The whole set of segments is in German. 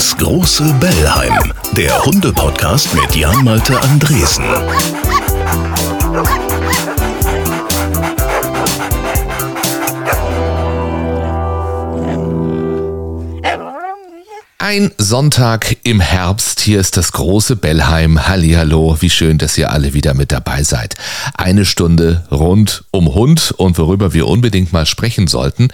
Das große Bellheim, der Hunde-Podcast mit Jan-Malte Andresen. Ein Sonntag im Herbst. Hier ist das große Bellheim. Hallihallo. Wie schön, dass ihr alle wieder mit dabei seid. Eine Stunde rund um Hund und worüber wir unbedingt mal sprechen sollten.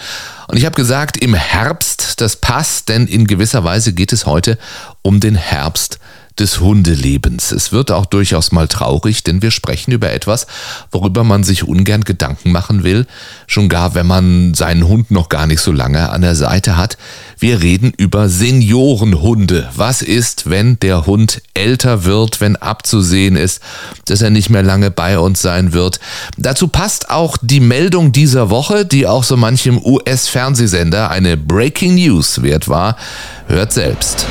Und ich habe gesagt, im Herbst, das passt, denn in gewisser Weise geht es heute um den Herbst des Hundelebens. Es wird auch durchaus mal traurig, denn wir sprechen über etwas, worüber man sich ungern Gedanken machen will, schon gar wenn man seinen Hund noch gar nicht so lange an der Seite hat. Wir reden über Seniorenhunde. Was ist, wenn der Hund älter wird, wenn abzusehen ist, dass er nicht mehr lange bei uns sein wird? Dazu passt auch die Meldung dieser Woche, die auch so manchem US-Fernsehsender eine Breaking News wert war. Hört selbst.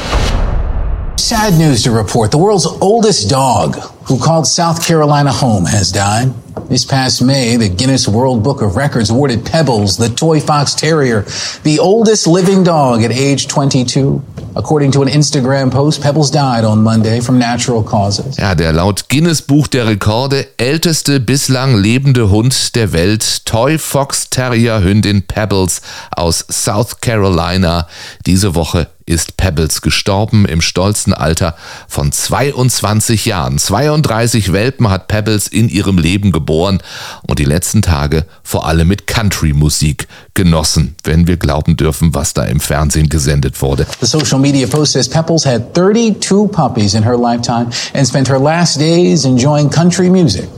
Sad news to report. The world's oldest dog, who called South Carolina home, has died. This past May, the Guinness World Book of Records awarded Pebbles, the toy fox terrier, the oldest living dog at age 22. According to an Instagram post, Pebbles died on Monday from natural causes. Ja, der laut Guinness Buch der Rekorde älteste bislang lebende Hund der Welt, Toy Fox Terrier Hündin Pebbles aus South Carolina, diese Woche ist Pebbles gestorben im stolzen Alter von 22 Jahren. 32 Welpen hat Pebbles in ihrem Leben geboren und die letzten Tage vor allem mit Country-Musik genossen, wenn wir glauben dürfen, was da im Fernsehen gesendet wurde. The social media post says Pebbles had 32 puppies in her lifetime and spent her last days enjoying country music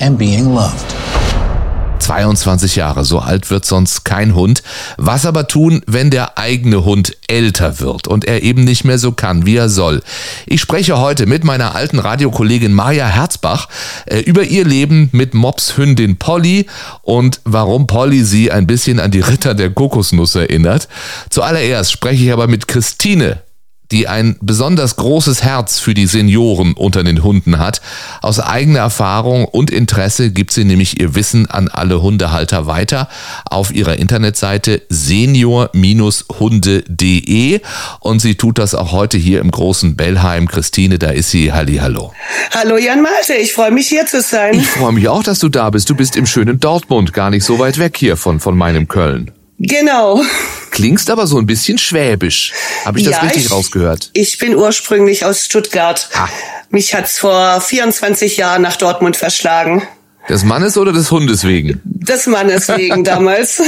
and being loved. 22 Jahre, so alt wird sonst kein Hund. Was aber tun, wenn der eigene Hund älter wird und er eben nicht mehr so kann, wie er soll? Ich spreche heute mit meiner alten Radiokollegin Maja Herzbach äh, über ihr Leben mit Mopshündin Polly und warum Polly sie ein bisschen an die Ritter der Kokosnuss erinnert. Zuallererst spreche ich aber mit Christine die ein besonders großes Herz für die Senioren unter den Hunden hat. Aus eigener Erfahrung und Interesse gibt sie nämlich ihr Wissen an alle Hundehalter weiter auf ihrer Internetseite senior-hunde.de und sie tut das auch heute hier im großen Bellheim. Christine, da ist sie. Halli, hallo. Hallo Jan Malte, ich freue mich hier zu sein. Ich freue mich auch, dass du da bist. Du bist im schönen Dortmund, gar nicht so weit weg hier von, von meinem Köln. Genau. Klingst aber so ein bisschen schwäbisch. Habe ich das ja, richtig ich, rausgehört? Ich bin ursprünglich aus Stuttgart. Ah. Mich hat's vor 24 Jahren nach Dortmund verschlagen. Des Mannes oder des Hundes wegen? Des Mannes wegen damals.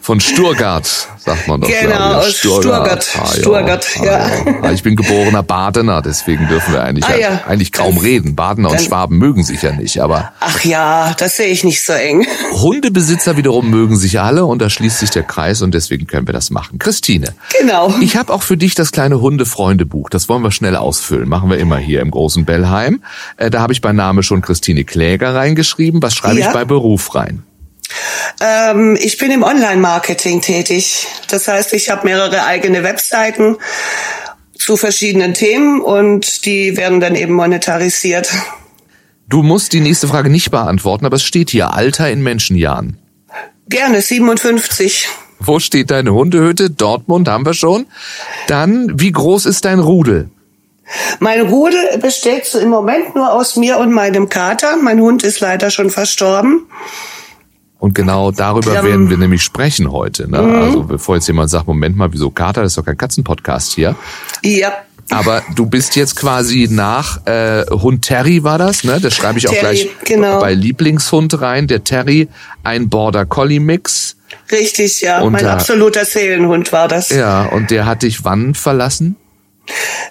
Von Sturgart, sagt man doch. Genau, aus Sturgart. Sturgart, ah, Sturgart ja. ja. Ah, ich bin geborener Badener, deswegen dürfen wir eigentlich, ah, ja. eigentlich kaum reden. Badener und Schwaben mögen sich ja nicht, aber. Ach ja, das sehe ich nicht so eng. Hundebesitzer wiederum mögen sich alle und da schließt sich der Kreis und deswegen können wir das machen. Christine. Genau. Ich habe auch für dich das kleine Hundefreundebuch. Das wollen wir schnell ausfüllen. Machen wir immer hier im großen Bellheim. Äh, da habe ich bei Name schon Christine Kläger reingeschrieben. Was schreibe ja. ich bei Beruf rein? Ähm, ich bin im Online-Marketing tätig. Das heißt, ich habe mehrere eigene Webseiten zu verschiedenen Themen und die werden dann eben monetarisiert. Du musst die nächste Frage nicht beantworten, aber es steht hier Alter in Menschenjahren. Gerne, 57. Wo steht deine Hundehütte? Dortmund haben wir schon. Dann, wie groß ist dein Rudel? Mein Rudel besteht im Moment nur aus mir und meinem Kater. Mein Hund ist leider schon verstorben. Und genau darüber ja. werden wir nämlich sprechen heute. Ne? Mhm. Also bevor jetzt jemand sagt, Moment mal, wieso Kater? Das ist doch kein Katzenpodcast hier. Ja. Aber du bist jetzt quasi nach äh, Hund Terry war das, ne? Das schreibe ich auch Terry, gleich genau. bei Lieblingshund rein. Der Terry, ein Border Collie Mix. Richtig, ja. Und mein der, absoluter Seelenhund war das. Ja, und der hat dich wann verlassen?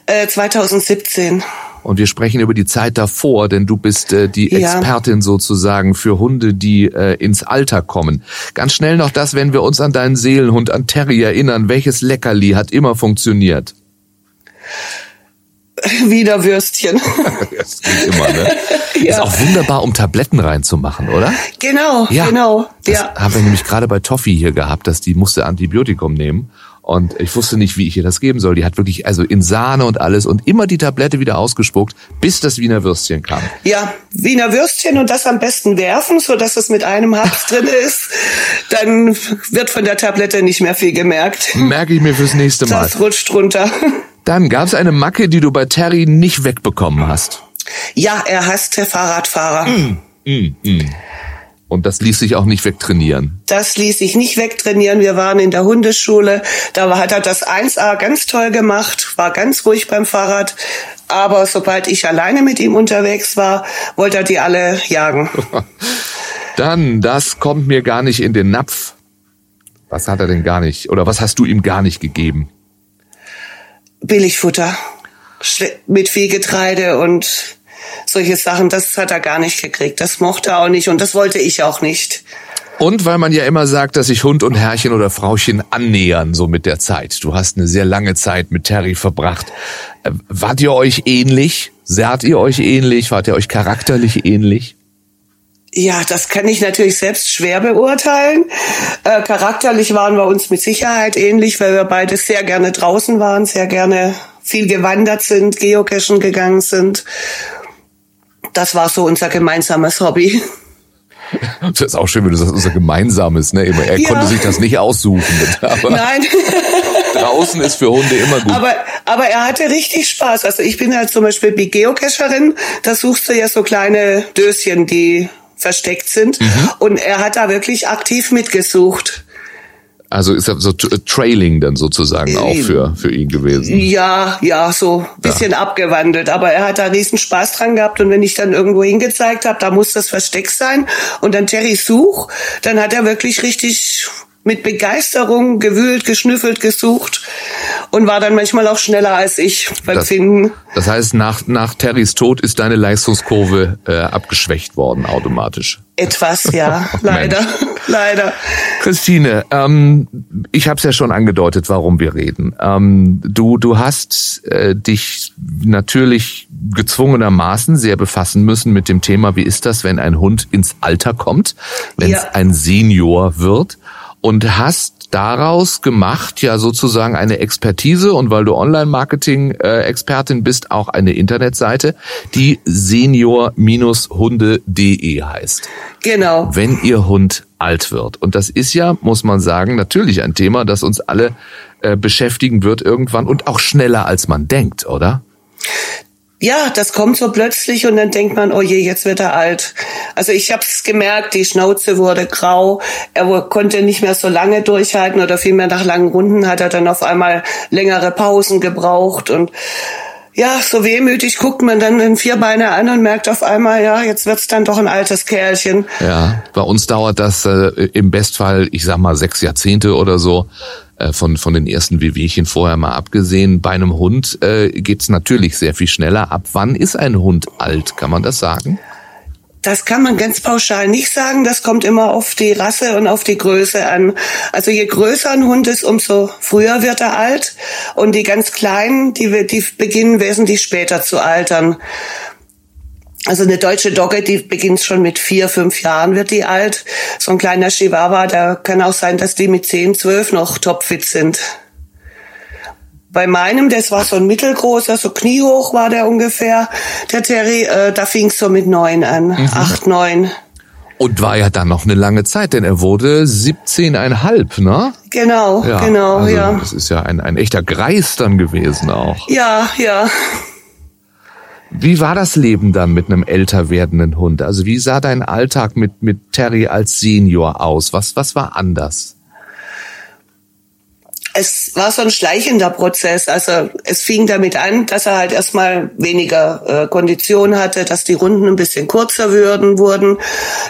Äh, 2017. Und wir sprechen über die Zeit davor, denn du bist äh, die ja. Expertin sozusagen für Hunde, die äh, ins Alter kommen. Ganz schnell noch das, wenn wir uns an deinen Seelenhund, an Terry erinnern, welches Leckerli hat immer funktioniert? Wieder Würstchen. das geht immer, ne? ja. Ist auch wunderbar, um Tabletten reinzumachen, oder? Genau, ja. genau. Das ja. haben wir nämlich gerade bei Toffee hier gehabt, dass die musste Antibiotikum nehmen. Und ich wusste nicht, wie ich ihr das geben soll. Die hat wirklich also in Sahne und alles und immer die Tablette wieder ausgespuckt, bis das Wiener Würstchen kam. Ja, Wiener Würstchen und das am besten werfen, so dass es mit einem Haps drin ist. Dann wird von der Tablette nicht mehr viel gemerkt. Merke ich mir fürs nächste Mal. Das rutscht runter. Dann gab es eine Macke, die du bei Terry nicht wegbekommen hast. Ja, er hasste Fahrradfahrer. Mm, mm. Und das ließ sich auch nicht wegtrainieren. Das ließ sich nicht wegtrainieren. Wir waren in der Hundeschule. Da hat er das 1A ganz toll gemacht, war ganz ruhig beim Fahrrad. Aber sobald ich alleine mit ihm unterwegs war, wollte er die alle jagen. Dann, das kommt mir gar nicht in den Napf. Was hat er denn gar nicht? Oder was hast du ihm gar nicht gegeben? Billigfutter. Mit viel Getreide und solche Sachen, das hat er gar nicht gekriegt. Das mochte er auch nicht und das wollte ich auch nicht. Und weil man ja immer sagt, dass sich Hund und Herrchen oder Frauchen annähern, so mit der Zeit. Du hast eine sehr lange Zeit mit Terry verbracht. Äh, wart ihr euch ähnlich? Seht ihr euch ähnlich? Wart ihr euch charakterlich ähnlich? Ja, das kann ich natürlich selbst schwer beurteilen. Äh, charakterlich waren wir uns mit Sicherheit ähnlich, weil wir beide sehr gerne draußen waren, sehr gerne viel gewandert sind, geocachen gegangen sind. Das war so unser gemeinsames Hobby. Das ist auch schön, wenn du sagst, unser gemeinsames, ne? Er ja. konnte sich das nicht aussuchen. Aber Nein. draußen ist für Hunde immer gut. Aber, aber er hatte richtig Spaß. Also ich bin halt zum Beispiel die Geocacherin. Da suchst du ja so kleine Döschen, die versteckt sind. Mhm. Und er hat da wirklich aktiv mitgesucht. Also ist er so Trailing dann sozusagen auch für, für ihn gewesen? Ja, ja, so bisschen ja. abgewandelt. Aber er hat da riesen Spaß dran gehabt und wenn ich dann irgendwo hingezeigt habe, da muss das Versteck sein und dann Terry such, dann hat er wirklich richtig mit Begeisterung gewühlt, geschnüffelt, gesucht und war dann manchmal auch schneller als ich beim das, Finden. Das heißt, nach, nach Terrys Tod ist deine Leistungskurve äh, abgeschwächt worden automatisch. Etwas, ja, leider, leider. Christine, ähm, ich habe es ja schon angedeutet, warum wir reden. Ähm, du, du hast äh, dich natürlich gezwungenermaßen sehr befassen müssen mit dem Thema, wie ist das, wenn ein Hund ins Alter kommt, wenn es ja. ein Senior wird und hast daraus gemacht ja sozusagen eine Expertise und weil du Online-Marketing-Expertin bist, auch eine Internetseite, die senior-hunde.de heißt. Genau. Wenn ihr Hund alt wird. Und das ist ja, muss man sagen, natürlich ein Thema, das uns alle äh, beschäftigen wird irgendwann und auch schneller als man denkt, oder? Ja, das kommt so plötzlich und dann denkt man, oh je, jetzt wird er alt. Also ich habe es gemerkt, die Schnauze wurde grau, er konnte nicht mehr so lange durchhalten oder vielmehr nach langen Runden hat er dann auf einmal längere Pausen gebraucht und ja, so wehmütig guckt man dann den Vierbeiner an und merkt auf einmal, ja, jetzt wird's dann doch ein altes Kerlchen. Ja, bei uns dauert das äh, im Bestfall, ich sag mal, sechs Jahrzehnte oder so. Äh, von, von den ersten Wehwehchen vorher mal abgesehen. Bei einem Hund äh, geht's natürlich sehr viel schneller. Ab wann ist ein Hund alt? Kann man das sagen? Das kann man ganz pauschal nicht sagen. Das kommt immer auf die Rasse und auf die Größe an. Also je größer ein Hund ist, umso früher wird er alt. Und die ganz kleinen, die, die beginnen wesentlich später zu altern. Also eine deutsche Dogge, die beginnt schon mit vier, fünf Jahren, wird die alt. So ein kleiner Chihuahua, da kann auch sein, dass die mit zehn, zwölf noch topfit sind. Bei meinem, das war so ein mittelgroßer, so kniehoch war der ungefähr, der Terry, äh, da fing es so mit neun an, mhm. acht, neun. Und war ja dann noch eine lange Zeit, denn er wurde 17,5, ne? Genau, ja, genau, also ja. Das ist ja ein, ein echter Greis dann gewesen auch. Ja, ja. Wie war das Leben dann mit einem älter werdenden Hund? Also wie sah dein Alltag mit, mit Terry als Senior aus? Was, was war anders? Es war so ein schleichender Prozess. Also es fing damit an, dass er halt erstmal weniger äh, Kondition hatte, dass die Runden ein bisschen kurzer würden, wurden,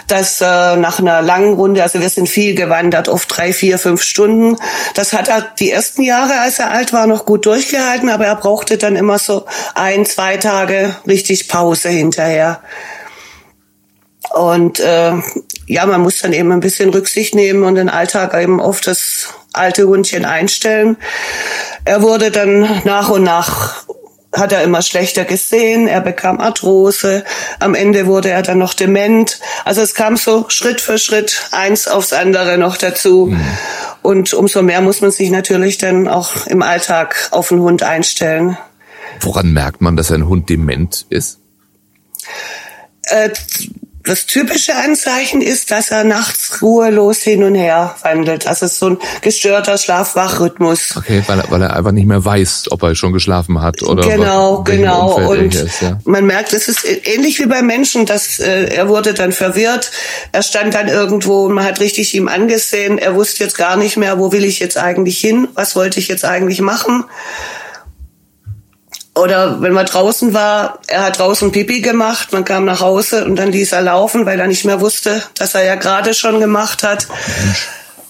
dass äh, nach einer langen Runde, also wir sind viel gewandert, oft drei, vier, fünf Stunden. Das hat er die ersten Jahre, als er alt war, noch gut durchgehalten, aber er brauchte dann immer so ein, zwei Tage richtig Pause hinterher. Und äh, ja, man muss dann eben ein bisschen Rücksicht nehmen und den Alltag eben auf das alte Hundchen einstellen. Er wurde dann nach und nach hat er immer schlechter gesehen, er bekam Arthrose, am Ende wurde er dann noch dement. Also es kam so Schritt für Schritt eins aufs andere noch dazu. Mhm. Und umso mehr muss man sich natürlich dann auch im Alltag auf den Hund einstellen. Woran merkt man, dass ein Hund dement ist? Äh, das typische Anzeichen ist, dass er nachts ruhelos hin und her wandelt. Also so ein gestörter Schlaf-Wach-Rhythmus. Okay, weil er, weil er einfach nicht mehr weiß, ob er schon geschlafen hat oder genau, genau. Und ist, ja. man merkt, es ist ähnlich wie beim Menschen, dass äh, er wurde dann verwirrt. Er stand dann irgendwo und man hat richtig ihm angesehen. Er wusste jetzt gar nicht mehr, wo will ich jetzt eigentlich hin? Was wollte ich jetzt eigentlich machen? Oder wenn man draußen war, er hat draußen Pipi gemacht, man kam nach Hause und dann ließ er laufen, weil er nicht mehr wusste, dass er ja gerade schon gemacht hat.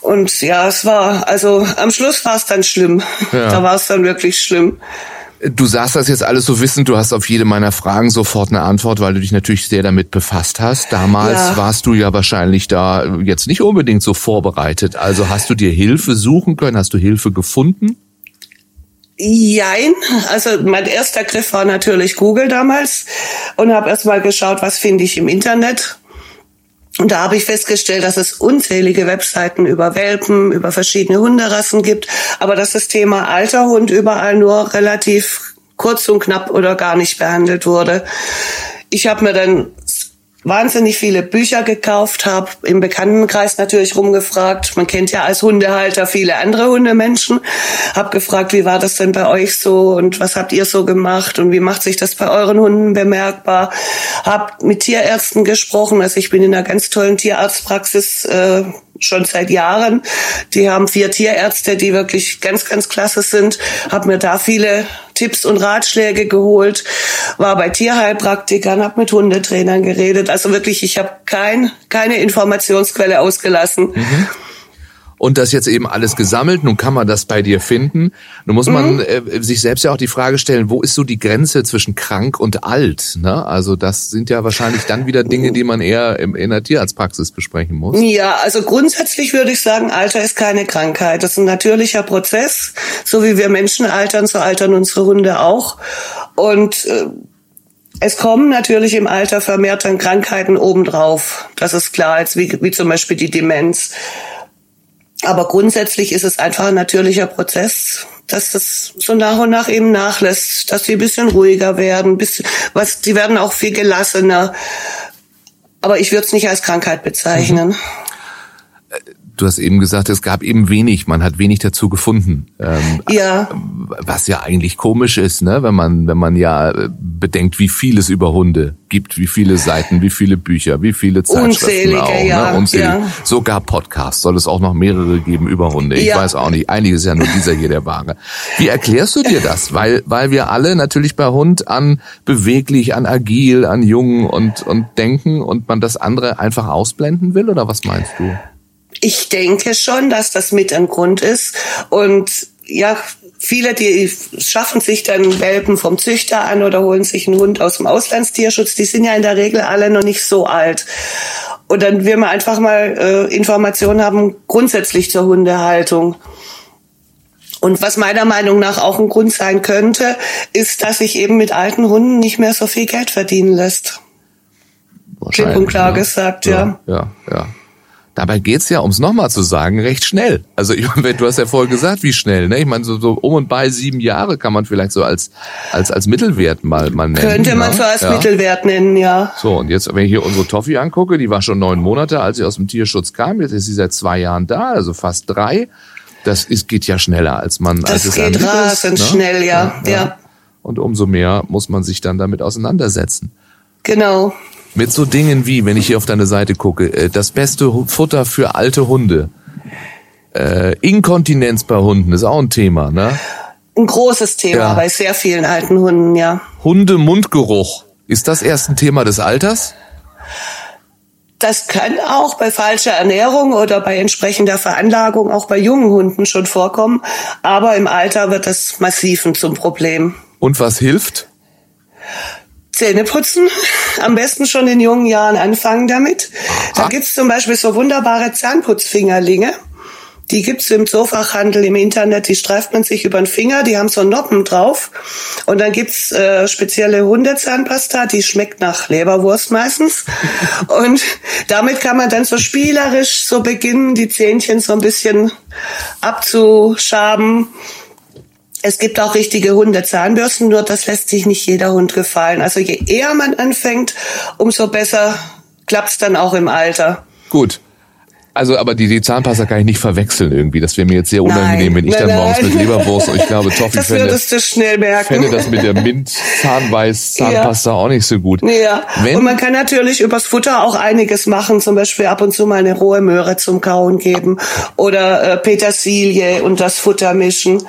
Und ja, es war, also am Schluss war es dann schlimm. Ja. Da war es dann wirklich schlimm. Du sagst das jetzt alles so wissend, du hast auf jede meiner Fragen sofort eine Antwort, weil du dich natürlich sehr damit befasst hast. Damals ja. warst du ja wahrscheinlich da jetzt nicht unbedingt so vorbereitet. Also hast du dir Hilfe suchen können? Hast du Hilfe gefunden? Jein, also mein erster Griff war natürlich Google damals und habe erstmal geschaut, was finde ich im Internet. Und da habe ich festgestellt, dass es unzählige Webseiten über Welpen, über verschiedene Hunderassen gibt, aber dass das Thema alter Hund überall nur relativ kurz und knapp oder gar nicht behandelt wurde. Ich habe mir dann wahnsinnig viele Bücher gekauft, habe im Bekanntenkreis natürlich rumgefragt. Man kennt ja als Hundehalter viele andere Hundemenschen. Habe gefragt, wie war das denn bei euch so und was habt ihr so gemacht und wie macht sich das bei euren Hunden bemerkbar? Hab mit Tierärzten gesprochen. Also ich bin in einer ganz tollen Tierarztpraxis äh, schon seit Jahren. Die haben vier Tierärzte, die wirklich ganz, ganz klasse sind. Hab mir da viele Tipps und Ratschläge geholt, war bei Tierheilpraktikern, habe mit Hundetrainern geredet. Also wirklich, ich habe kein, keine Informationsquelle ausgelassen. Mhm und das jetzt eben alles gesammelt. Nun kann man das bei dir finden. Nun muss man mhm. äh, sich selbst ja auch die Frage stellen, wo ist so die Grenze zwischen krank und alt? Ne? Also das sind ja wahrscheinlich dann wieder Dinge, die man eher in, in der Tierarztpraxis besprechen muss. Ja, also grundsätzlich würde ich sagen, Alter ist keine Krankheit. Das ist ein natürlicher Prozess. So wie wir Menschen altern, so altern unsere Hunde auch. Und äh, es kommen natürlich im Alter vermehrt dann Krankheiten obendrauf. Das ist klar, jetzt wie, wie zum Beispiel die Demenz. Aber grundsätzlich ist es einfach ein natürlicher Prozess, dass das so nach und nach eben nachlässt, dass sie ein bisschen ruhiger werden, bisschen, was, die werden auch viel gelassener. Aber ich würde es nicht als Krankheit bezeichnen. Mhm du hast eben gesagt, es gab eben wenig, man hat wenig dazu gefunden. Ähm, ja. Was ja eigentlich komisch ist, ne? wenn man, wenn man ja äh, bedenkt, wie viel es über Hunde gibt, wie viele Seiten, wie viele Bücher, wie viele Zeitschriften Unzählige, auch. Ne? Ja, ne? Unzählige. Ja. Sogar Podcasts soll es auch noch mehrere geben über Hunde. Ich ja. weiß auch nicht, einiges ist ja nur dieser hier der wahre. Wie erklärst du dir das? Weil, weil wir alle natürlich bei Hund an beweglich, an agil, an jung und, und denken und man das andere einfach ausblenden will, oder was meinst du? Ich denke schon, dass das mit ein Grund ist. Und ja, viele, die schaffen sich dann Welpen vom Züchter an oder holen sich einen Hund aus dem Auslandstierschutz, die sind ja in der Regel alle noch nicht so alt. Und dann will man einfach mal äh, Informationen haben grundsätzlich zur Hundehaltung. Und was meiner Meinung nach auch ein Grund sein könnte, ist, dass sich eben mit alten Hunden nicht mehr so viel Geld verdienen lässt. Klipp und klar ja. gesagt, ja. Ja, ja, ja. Dabei geht's ja, ums nochmal zu sagen, recht schnell. Also ich meine, du hast ja vorher gesagt, wie schnell. Ne? Ich meine, so, so um und bei sieben Jahre kann man vielleicht so als als als Mittelwert mal mal nennen. Könnte man ne? so als ja. Mittelwert nennen, ja. So und jetzt, wenn ich hier unsere Toffee angucke, die war schon neun Monate, als sie aus dem Tierschutz kam. Jetzt ist sie seit zwei Jahren da, also fast drei. Das ist, geht ja schneller, als man das als es geht rasend ne? schnell, ja. ja. ja. Und umso mehr muss man sich dann damit auseinandersetzen. Genau. Mit so Dingen wie, wenn ich hier auf deine Seite gucke, äh, das beste Futter für alte Hunde. Äh, Inkontinenz bei Hunden ist auch ein Thema, ne? Ein großes Thema ja. bei sehr vielen alten Hunden, ja. Hunde-Mundgeruch. Ist das erst ein Thema des Alters? Das kann auch bei falscher Ernährung oder bei entsprechender Veranlagung auch bei jungen Hunden schon vorkommen. Aber im Alter wird das massiv zum Problem. Und was hilft? Zähne putzen, am besten schon in jungen Jahren anfangen damit. Da gibt's zum Beispiel so wunderbare Zahnputzfingerlinge. Die gibt's im Zoofachhandel im Internet, die streift man sich über den Finger, die haben so Noppen drauf. Und dann gibt's äh, spezielle Hundezahnpasta, die schmeckt nach Leberwurst meistens. Und damit kann man dann so spielerisch so beginnen, die Zähnchen so ein bisschen abzuschaben es gibt auch richtige Hundezahnbürsten, nur das lässt sich nicht jeder Hund gefallen. Also je eher man anfängt, umso besser klappt's dann auch im Alter. Gut. Also, aber die, die Zahnpasta kann ich nicht verwechseln irgendwie. Das wäre mir jetzt sehr unangenehm, Nein, wenn ich nein, dann morgens nein. mit Leberwurst und ich glaube, Toffi Das fände, würdest du schnell merken. fände das mit der Mint-Zahnbeiß-Zahnpasta auch nicht so gut. Ja, Wenn, und man kann natürlich übers Futter auch einiges machen, zum Beispiel ab und zu mal eine rohe Möhre zum Kauen geben oder äh, Petersilie und das Futter mischen.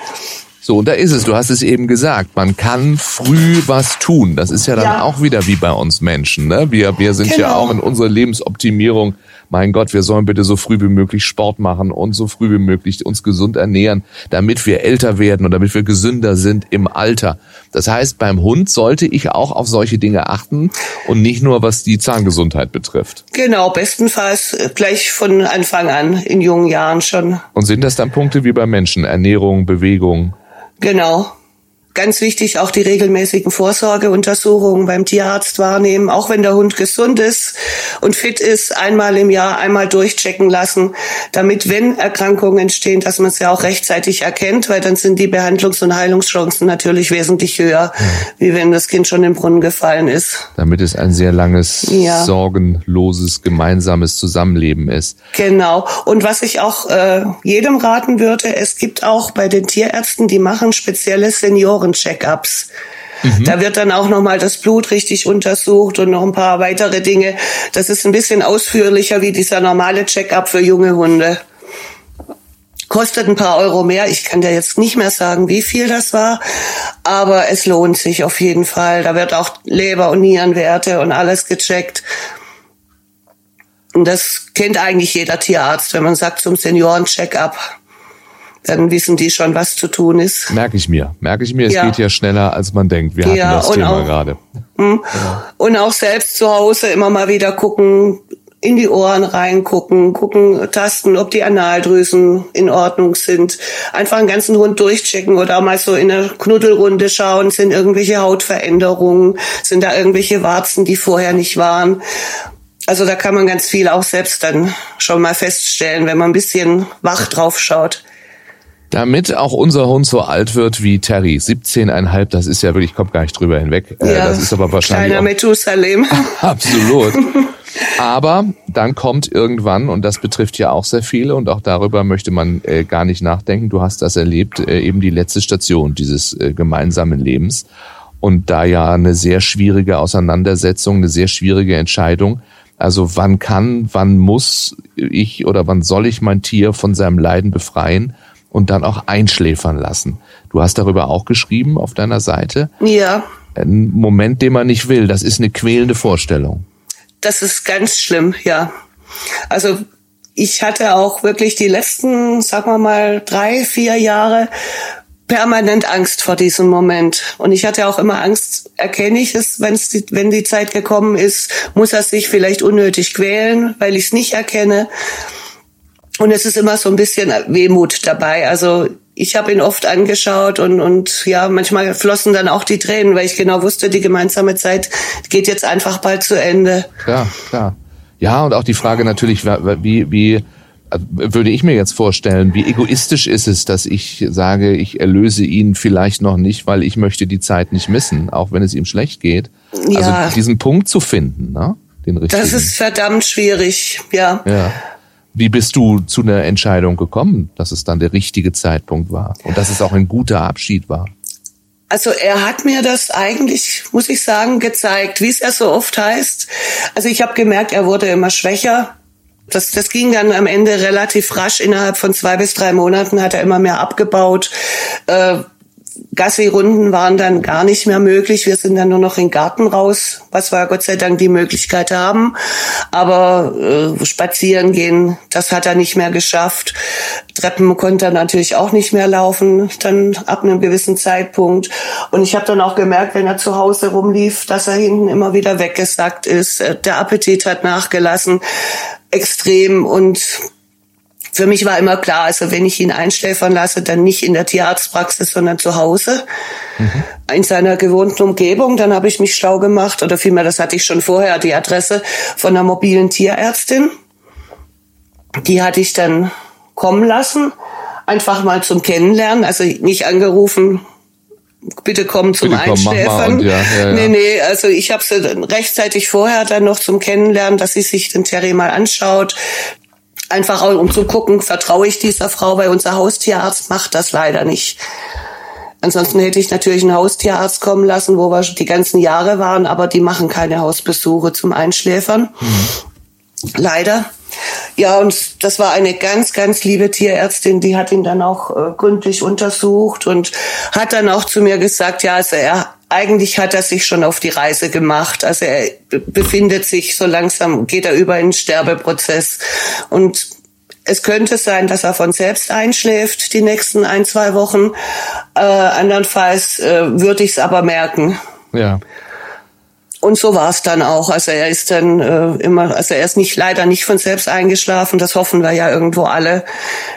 So, und da ist es, du hast es eben gesagt, man kann früh was tun. Das ist ja dann Ja. auch wieder wie bei uns Menschen. Ne? Wir, wir sind ja Genau. auch in unserer Lebensoptimierung, mein Gott, wir sollen bitte so früh wie möglich Sport machen und so früh wie möglich uns gesund ernähren, damit wir älter werden und damit wir gesünder sind im Alter. Das heißt, beim Hund sollte ich auch auf solche Dinge achten und nicht nur was die Zahngesundheit betrifft. Genau, bestenfalls gleich von Anfang an, in jungen Jahren schon. Und sind das dann Punkte wie beim Menschen? Ernährung, Bewegung? Genau. Ganz wichtig auch die regelmäßigen Vorsorgeuntersuchungen beim Tierarzt wahrnehmen, auch wenn der Hund gesund ist und fit ist, einmal im Jahr einmal durchchecken lassen, damit wenn Erkrankungen entstehen, dass man es ja auch rechtzeitig erkennt, weil dann sind die Behandlungs- und Heilungschancen natürlich wesentlich höher, wie wenn das Kind schon im Brunnen gefallen ist. Damit es ein sehr langes, Ja. sorgenloses, gemeinsames Zusammenleben ist. Genau. Und was ich auch äh, jedem raten würde, es gibt auch bei den Tierärzten, die machen spezielle Senioren-Check-ups. Da wird dann auch nochmal das Blut richtig untersucht und noch ein paar weitere Dinge. Das ist ein bisschen ausführlicher wie dieser normale Check-up für junge Hunde. Kostet ein paar Euro mehr. Ich kann dir jetzt nicht mehr sagen, wie viel das war, aber es lohnt sich auf jeden Fall. Da wird auch Leber- und Nierenwerte und alles gecheckt. Und das kennt eigentlich jeder Tierarzt, wenn man sagt zum Senioren-Check-up. Dann wissen die schon, was zu tun ist. Merke ich mir. Merke ich mir, es Ja. geht ja schneller, als man denkt. Wir hatten Ja, das und Thema auch- gerade. Und auch selbst zu Hause immer mal wieder gucken, in die Ohren reingucken, gucken, tasten, ob die Analdrüsen in Ordnung sind. Einfach einen ganzen Hund durchchecken oder mal so in eine Knuddelrunde schauen, sind irgendwelche Hautveränderungen, sind da irgendwelche Warzen, die vorher nicht waren. Also da kann man ganz viel auch selbst dann schon mal feststellen, wenn man ein bisschen wach drauf schaut. Damit auch unser Hund so alt wird wie Terry, 17,5, das ist ja wirklich, kommt gar nicht drüber hinweg. Äh, das ist aber wahrscheinlich Kleiner Methusalem. Absolut. Aber dann kommt irgendwann, und das betrifft ja auch sehr viele, und auch darüber möchte man äh, gar nicht nachdenken, du hast das erlebt, äh, eben die letzte Station dieses äh, gemeinsamen Lebens. Und da ja eine sehr schwierige Auseinandersetzung, eine sehr schwierige Entscheidung. Also wann kann, wann muss ich oder wann soll ich mein Tier von seinem Leiden befreien und dann auch einschläfern lassen? Du hast darüber auch geschrieben auf deiner Seite. ja. Ein Moment, den man nicht will, das ist eine quälende Vorstellung. Das ist ganz schlimm, ja. Also ich hatte auch wirklich die letzten, sagen wir mal, drei, vier Jahre permanent Angst vor diesem Moment. Und ich hatte auch immer Angst, erkenne ich es, wenn's die, wenn die Zeit gekommen ist, muss er sich vielleicht unnötig quälen, weil ich es nicht erkenne. Und es ist immer so ein bisschen Wehmut dabei. Also ich habe ihn oft angeschaut und, und ja, manchmal flossen dann auch die Tränen, weil ich genau wusste, die gemeinsame Zeit geht jetzt einfach bald zu Ende. Ja, klar. Ja, und auch die Frage natürlich, wie, wie also würde ich mir jetzt vorstellen, wie egoistisch ist es, dass ich sage, ich erlöse ihn vielleicht noch nicht, weil ich möchte die Zeit nicht missen, auch wenn es ihm schlecht geht. Ja. Also diesen Punkt zu finden, ne? Den richtigen. Das ist verdammt schwierig, ja. ja. Wie bist du zu einer Entscheidung gekommen, dass es dann der richtige Zeitpunkt war und dass es auch ein guter Abschied war? Also er hat mir das eigentlich, muss ich sagen, gezeigt, wie es ja so oft heißt. Also ich habe gemerkt, er wurde immer schwächer. Das, das ging dann am Ende relativ rasch. Innerhalb von zwei bis drei Monaten hat er immer mehr abgebaut. Äh, Gassi-Runden waren dann gar nicht mehr möglich. Wir sind dann nur noch in den Garten raus, was wir Gott sei Dank die Möglichkeit haben. Aber äh, spazieren gehen, das hat er nicht mehr geschafft. Treppen konnte er natürlich auch nicht mehr laufen, dann ab einem gewissen Zeitpunkt. Und ich habe dann auch gemerkt, wenn er zu Hause rumlief, dass er hinten immer wieder weggesackt ist. Äh, Der Appetit hat nachgelassen, extrem. Und für mich war immer klar, also wenn ich ihn einschläfern lasse, dann nicht in der Tierarztpraxis, sondern zu Hause, in seiner gewohnten Umgebung. Dann habe ich mich schlau gemacht, oder vielmehr, das hatte ich schon vorher, die Adresse von einer mobilen Tierärztin. Die hatte ich dann kommen lassen, einfach mal zum Kennenlernen, also nicht angerufen, bitte komm zum Bitte komm, Einschläfern. ja, ja, ja. Nee, nee, also ich habe sie dann rechtzeitig vorher dann noch zum Kennenlernen, dass sie sich den Terry mal anschaut. Einfach auch, um zu gucken, vertraue ich dieser Frau, weil unser Haustierarzt macht das leider nicht. Ansonsten hätte ich natürlich einen Haustierarzt kommen lassen, wo wir schon die ganzen Jahre waren, aber die machen keine Hausbesuche zum Einschläfern. Leider. Ja, und das war eine ganz, ganz liebe Tierärztin, die hat ihn dann auch äh, gründlich untersucht und hat dann auch zu mir gesagt, ja, also er, eigentlich hat er sich schon auf die Reise gemacht. Also er be- befindet sich so langsam, geht er über in den Sterbeprozess. Und es könnte sein, dass er von selbst einschläft die nächsten ein, zwei Wochen. Äh, andernfalls äh, würde ich es aber merken. Ja. Und so war es dann auch. Also er ist dann äh, immer, also er ist nicht leider nicht von selbst eingeschlafen. Das hoffen wir ja irgendwo alle,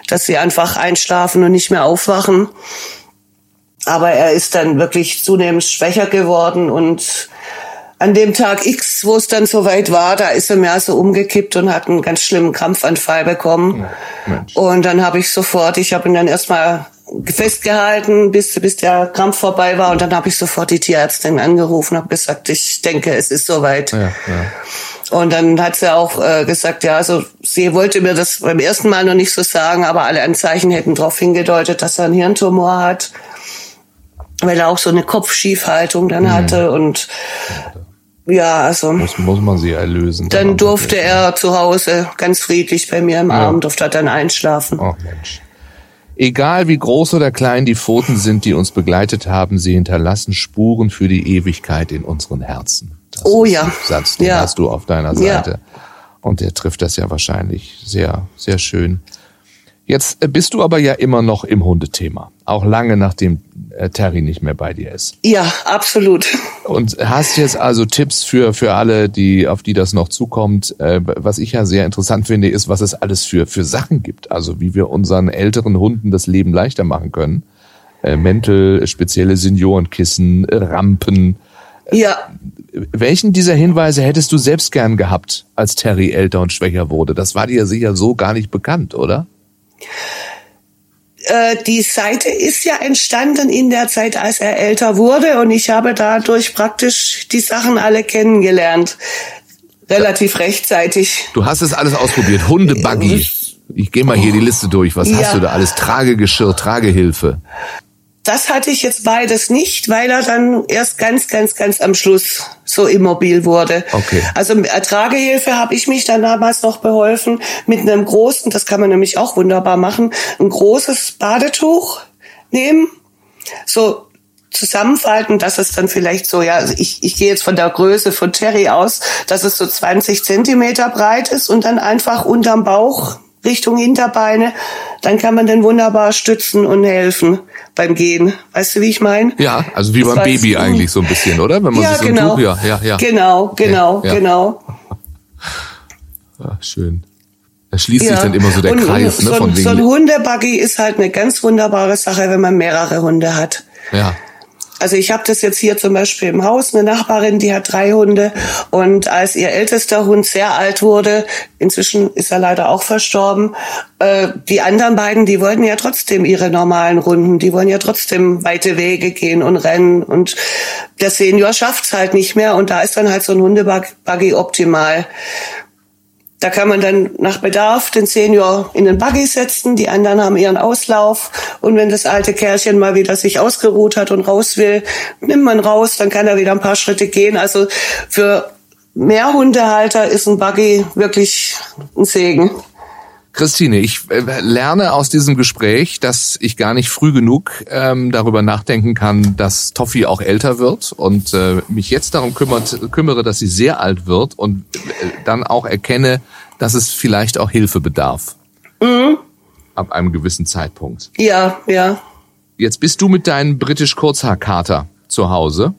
dass sie einfach einschlafen und nicht mehr aufwachen. Aber er ist dann wirklich zunehmend schwächer geworden und an dem Tag X, wo es dann soweit war, da ist er mir also umgekippt und hat einen ganz schlimmen Krampfanfall bekommen. Mensch. Und dann habe ich sofort, ich habe ihn dann erstmal festgehalten, bis, bis der Krampf vorbei war. Und dann habe ich sofort die Tierärztin angerufen, habe gesagt, ich denke, es ist soweit. Ja, ja. Und dann hat sie auch äh, gesagt, ja, also sie wollte mir das beim ersten Mal noch nicht so sagen, aber alle Anzeichen hätten darauf hingedeutet, dass er einen Hirntumor hat, weil er auch so eine Kopfschiefhaltung dann hatte und ja, also Muss, muss man sie erlösen. dann aber durfte er zu Hause ganz friedlich bei mir im Arm, durfte er dann einschlafen. Oh Mensch. Egal wie groß oder klein die Pfoten sind, die uns begleitet haben, sie hinterlassen Spuren für die Ewigkeit in unseren Herzen. Das Oh ja. Satz, den Ja. hast du auf deiner Ja. Seite. Und der trifft das ja wahrscheinlich sehr, sehr schön. Jetzt äh, bist du aber ja immer noch im Hundethema. Auch lange nachdem äh, Terry nicht mehr bei dir ist. Ja, absolut. Und hast jetzt also Tipps für, für alle, die, auf die das noch zukommt. Äh, was ich ja sehr interessant finde, ist, was es alles für, für Sachen gibt. Also wie wir unseren älteren Hunden das Leben leichter machen können. Mäntel, spezielle Seniorenkissen, Rampen. Ja, Welchen dieser Hinweise hättest du selbst gern gehabt, als Terry älter und schwächer wurde? Das war dir sicher so gar nicht bekannt, oder? Äh, die Seite ist ja entstanden in der Zeit, als er älter wurde und ich habe dadurch praktisch die Sachen alle kennengelernt. Relativ rechtzeitig. Du hast es alles ausprobiert. Hundebuggy. Ich gehe mal hier die Liste durch. Was hast Ja. du da alles? Tragegeschirr, Tragehilfe. Das hatte ich jetzt beides nicht, weil er dann erst ganz, ganz, ganz am Schluss so immobil wurde. Okay. Also mit Ertragehilfe habe ich mich dann damals noch beholfen mit einem großen, das kann man nämlich auch wunderbar machen, ein großes Badetuch nehmen, so zusammenfalten, dass es dann vielleicht so, ja, also ich, ich gehe jetzt von der Größe von Terry aus, dass es so 20 Zentimeter breit ist und dann einfach unterm Bauch Richtung Hinterbeine, dann kann man den wunderbar stützen und helfen beim Gehen. Weißt du, wie ich meine? Ja, also wie Das beim Baby eigentlich so ein bisschen, oder? Wenn man ja, sich so genau. Tuch, ja, ja, ja. Genau, genau, Ja, ja. genau. Ah, schön. Da schließt sich dann immer so der und, Kreis, und ne, so, von wegen. so ein Hundebuggy ist halt eine ganz wunderbare Sache, wenn man mehrere Hunde hat. ja. Also ich habe das jetzt hier zum Beispiel im Haus, eine Nachbarin, die hat drei Hunde. Und als ihr ältester Hund sehr alt wurde, inzwischen ist er leider auch verstorben, äh, die anderen beiden, die wollten ja trotzdem ihre normalen Runden, die wollen ja trotzdem weite Wege gehen und rennen. Und der Senior schafft's halt nicht mehr. Und da ist dann halt so ein Hundebuggy optimal. Da kann man dann nach Bedarf den Senior in den Buggy setzen, die anderen haben ihren Auslauf und wenn das alte Kerlchen mal wieder sich ausgeruht hat und raus will, nimmt man raus, dann kann er wieder ein paar Schritte gehen. Also für mehr Hundehalter ist ein Buggy wirklich ein Segen. Christine, ich äh, lerne aus diesem Gespräch, dass ich gar nicht früh genug ähm, darüber nachdenken kann, dass Toffi auch älter wird und äh, mich jetzt darum kümmert, kümmere, dass sie sehr alt wird und äh, dann auch erkenne, dass es vielleicht auch Hilfe bedarf. Ab einem gewissen Zeitpunkt. Ja, ja. Jetzt bist du mit deinem britisch Kurzhaarkater zu Hause.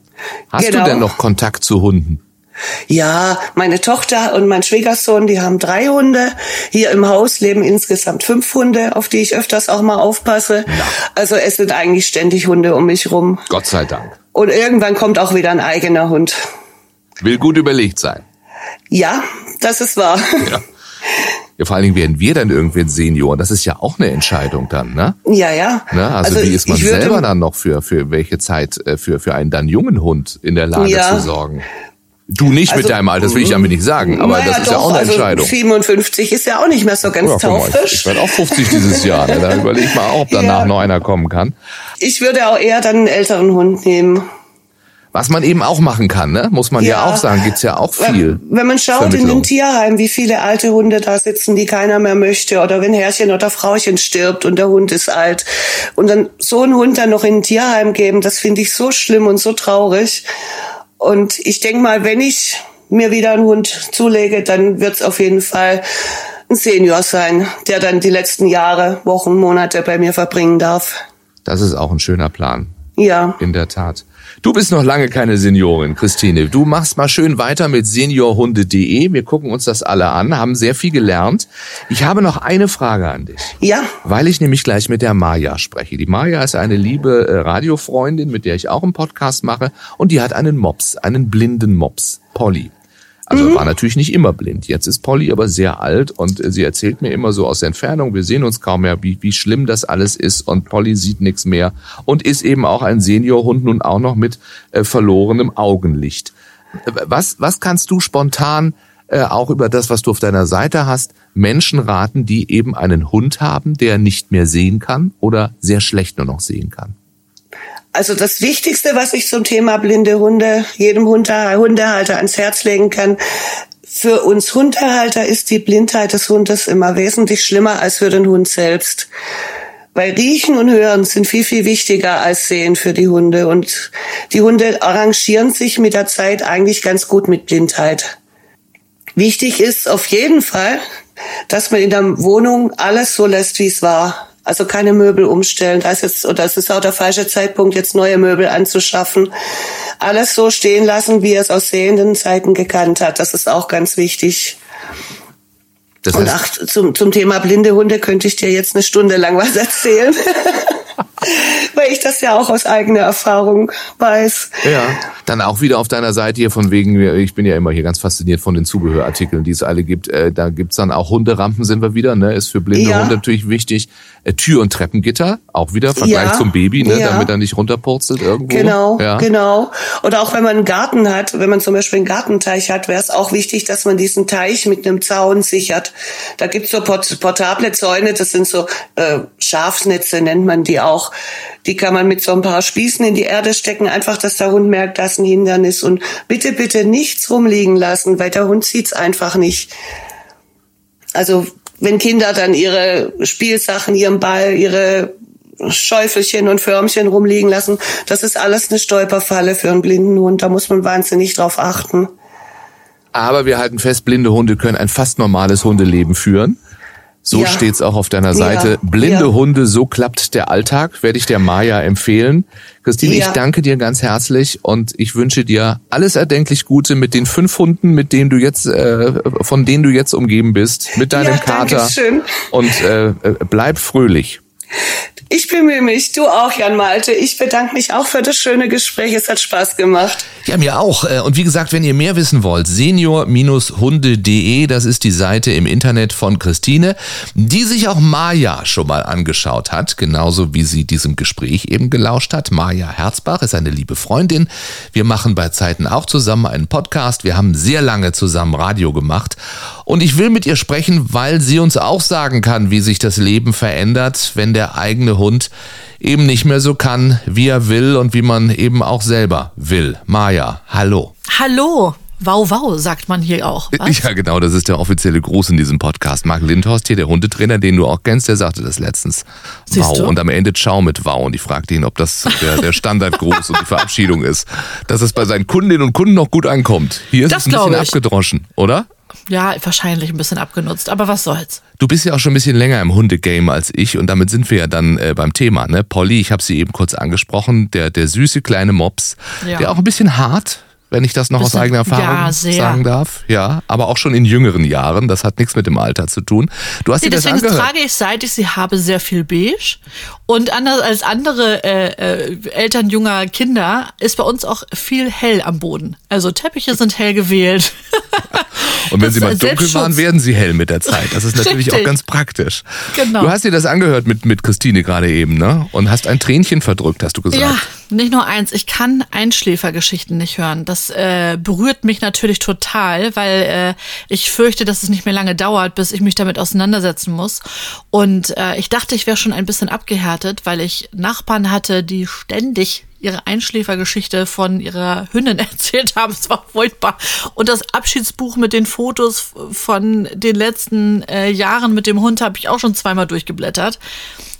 Hast Genau. du denn noch Kontakt zu Hunden? Ja, meine Tochter und mein Schwiegersohn, die haben drei Hunde. Hier im Haus leben insgesamt fünf Hunde, auf die ich öfters auch mal aufpasse. Also es sind eigentlich ständig Hunde um mich rum. Gott sei Dank. Und irgendwann kommt auch wieder ein eigener Hund. Will gut überlegt sein. Ja, das ist wahr. Ja. Ja, vor allen Dingen werden wir dann irgendwann Senior. Das ist ja auch eine Entscheidung dann, ne? Ja, ja. Ne? Also, wie ist man selber dann noch für, für welche Zeit äh, für, für einen dann jungen Hund in der Lage Ja. zu sorgen? Du nicht mit Also, deinem Alter, das will ich damit nicht sagen, aber naja, das ist ja doch, auch eine also Entscheidung. 57 ist ja auch nicht mehr so ganz Ja, taufrisch. ich werde auch 50 dieses Jahr. Ne? Da überleg ich mal auch, ob danach Ja. noch einer kommen kann. Ich würde auch eher dann einen älteren Hund nehmen. Was man eben auch machen kann, ne? muss man ja, Ja. auch sagen, gibt's ja auch viel. Wenn man schaut in den Tierheim, wie viele alte Hunde da sitzen, die keiner mehr möchte, oder wenn Herrchen oder Frauchen stirbt und der Hund ist alt. Und dann so einen Hund dann noch in ein Tierheim geben, das finde ich so schlimm und so traurig. Und ich denke mal, wenn ich mir wieder einen Hund zulege, dann wird es auf jeden Fall ein Senior sein, der dann die letzten Jahre, Wochen, Monate bei mir verbringen darf. Das ist auch ein schöner Plan. Ja. In der Tat. Du bist noch lange keine Seniorin, Christine. Du machst mal schön weiter mit seniorhunde.de. Wir gucken uns das alle an, haben sehr viel gelernt. Ich habe noch eine Frage an dich. Ja. Weil ich nämlich gleich mit der Maja spreche. Die Maja ist eine liebe äh, Radiofreundin, mit der ich auch einen Podcast mache. Und die hat einen Mops, einen blinden Mops, Polly. Also war natürlich nicht immer blind. Jetzt ist Polly aber sehr alt und sie erzählt mir immer so aus der Entfernung, wir sehen uns kaum mehr, wie, wie schlimm das alles ist und Polly sieht nichts mehr und ist eben auch ein Seniorhund nun auch noch mit äh, verlorenem Augenlicht. Was, was kannst du spontan äh, auch über das, was du auf deiner Seite hast, Menschen raten, die eben einen Hund haben, der nicht mehr sehen kann oder sehr schlecht nur noch sehen kann? Also das Wichtigste, was ich zum Thema blinde Hunde jedem Hunde, Hundehalter ans Herz legen kann, für uns Hundehalter ist die Blindheit des Hundes immer wesentlich schlimmer als für den Hund selbst. Weil Riechen und Hören sind viel, viel wichtiger als Sehen für die Hunde. Und die Hunde arrangieren sich mit der Zeit eigentlich ganz gut mit Blindheit. Wichtig ist auf jeden Fall, dass man in der Wohnung alles so lässt, wie es war. Also keine Möbel umstellen. Das ist oder es ist auch der falsche Zeitpunkt, jetzt neue Möbel anzuschaffen. Alles so stehen lassen, wie er es aus sehenden Zeiten gekannt hat. Das ist auch ganz wichtig. Das Und ach, zum, zum Thema blinde Hunde könnte ich dir jetzt eine Stunde lang was erzählen. Weil ich das ja auch aus eigener Erfahrung weiß. Ja, dann auch wieder auf deiner Seite hier von wegen, ich bin ja immer hier ganz fasziniert von den Zubehörartikeln, die es alle gibt. Äh, Da gibt's dann auch Hunderampen, sind wir wieder, ne? Ist für blinde Ja. Hunde natürlich wichtig. Äh, Tür- und Treppengitter, auch wieder Vergleich Ja. zum Baby, ne? Ja. Damit er nicht runterpurzelt irgendwo. Genau, ja. genau. Oder auch wenn man einen Garten hat, wenn man zum Beispiel einen Gartenteich hat, wäre es auch wichtig, dass man diesen Teich mit einem Zaun sichert. Da gibt's so port portable Zäune, das sind so äh, Schafsnetze, nennt man die auch. Die kann man mit so ein paar Spießen in die Erde stecken, einfach, dass der Hund merkt, das ist ein Hindernis. Und bitte, bitte nichts rumliegen lassen, weil der Hund sieht's einfach nicht. Also wenn Kinder dann ihre Spielsachen, ihren Ball, ihre Schäufelchen und Förmchen rumliegen lassen, das ist alles eine Stolperfalle für einen blinden Hund. Da muss man wahnsinnig drauf achten. Aber wir halten fest, blinde Hunde können ein fast normales Hundeleben führen. So Ja. steht's auch auf deiner Seite. Ja. Blinde Ja. Hunde, so klappt der Alltag, werde ich der Maja empfehlen. Christine, ich danke dir ganz herzlich und ich wünsche dir alles erdenklich Gute mit den fünf Hunden, mit denen du jetzt, äh, von denen du jetzt umgeben bist, mit deinem Kater. danke schön. Und äh, äh, bleib fröhlich. Ich bemühe mich, du auch, Jan Malte. Ich bedanke mich auch für das schöne Gespräch. Es hat Spaß gemacht. Ja, mir auch. Äh, Und wie gesagt, wenn ihr mehr wissen wollt, senior-hunde.de, das ist die Seite im Internet von Christine, die sich auch Maja schon mal angeschaut hat, genauso wie sie diesem Gespräch eben gelauscht hat. Maja Herzbach ist eine liebe Freundin. Wir machen bei Zeiten auch zusammen einen Podcast. Wir haben sehr lange zusammen Radio gemacht. Und ich will mit ihr sprechen, weil sie uns auch sagen kann, wie sich das Leben verändert, wenn der eigene Hund eben nicht mehr so kann, wie er will und wie man eben auch selber will. Maja, hallo. Hallo. Wow, wow, sagt man hier auch. Was? Ja, genau, das ist der offizielle Gruß in diesem Podcast. Marc Lindhorst hier, der Hundetrainer, den du auch kennst, der sagte das letztens. Siehst wow. du? Und am Ende Ciao mit Wow. Und ich fragte ihn, ob das der, der Standardgruß und die Verabschiedung ist. Dass es bei seinen Kundinnen und Kunden noch gut ankommt. Hier ist Das es ein bisschen ich. abgedroschen, oder? Ja, wahrscheinlich ein bisschen abgenutzt, aber was soll's. Du bist ja auch schon ein bisschen länger im Hundegame als ich und damit sind wir ja dann äh, beim Thema. Ne? Polly, ich habe sie eben kurz angesprochen, der, der süße kleine Mops, Ja. der auch ein bisschen hart wenn ich das noch aus eigener Erfahrung ja, sagen darf. Ja, aber auch schon in jüngeren Jahren. Das hat nichts mit dem Alter zu tun. Du hast Nee, dir das deswegen angehört. trage ich, seit ich sie habe, sehr viel beige. Und anders als andere äh, äh, Eltern junger Kinder ist bei uns auch viel hell am Boden. Also Teppiche sind hell gewählt. Und wenn Das sie mal dunkel waren, werden sie hell mit der Zeit. Das ist natürlich auch Richtig. ganz praktisch. Genau. Du hast dir das angehört mit, mit Christine gerade eben, ne? Und hast ein Tränchen verdrückt, hast du gesagt. Ja, nicht nur eins. Ich kann Einschläfergeschichten nicht hören. Das äh, berührt mich natürlich total, weil äh, ich fürchte, dass es nicht mehr lange dauert, bis ich mich damit auseinandersetzen muss. Und äh, ich dachte, ich wäre schon ein bisschen abgehärtet, weil ich Nachbarn hatte, die ständig ihre Einschläfergeschichte von ihrer Hündin erzählt haben. Es war furchtbar. Und das Abschiedsbuch mit den Fotos von den letzten äh, Jahren mit dem Hund habe ich auch schon zweimal durchgeblättert,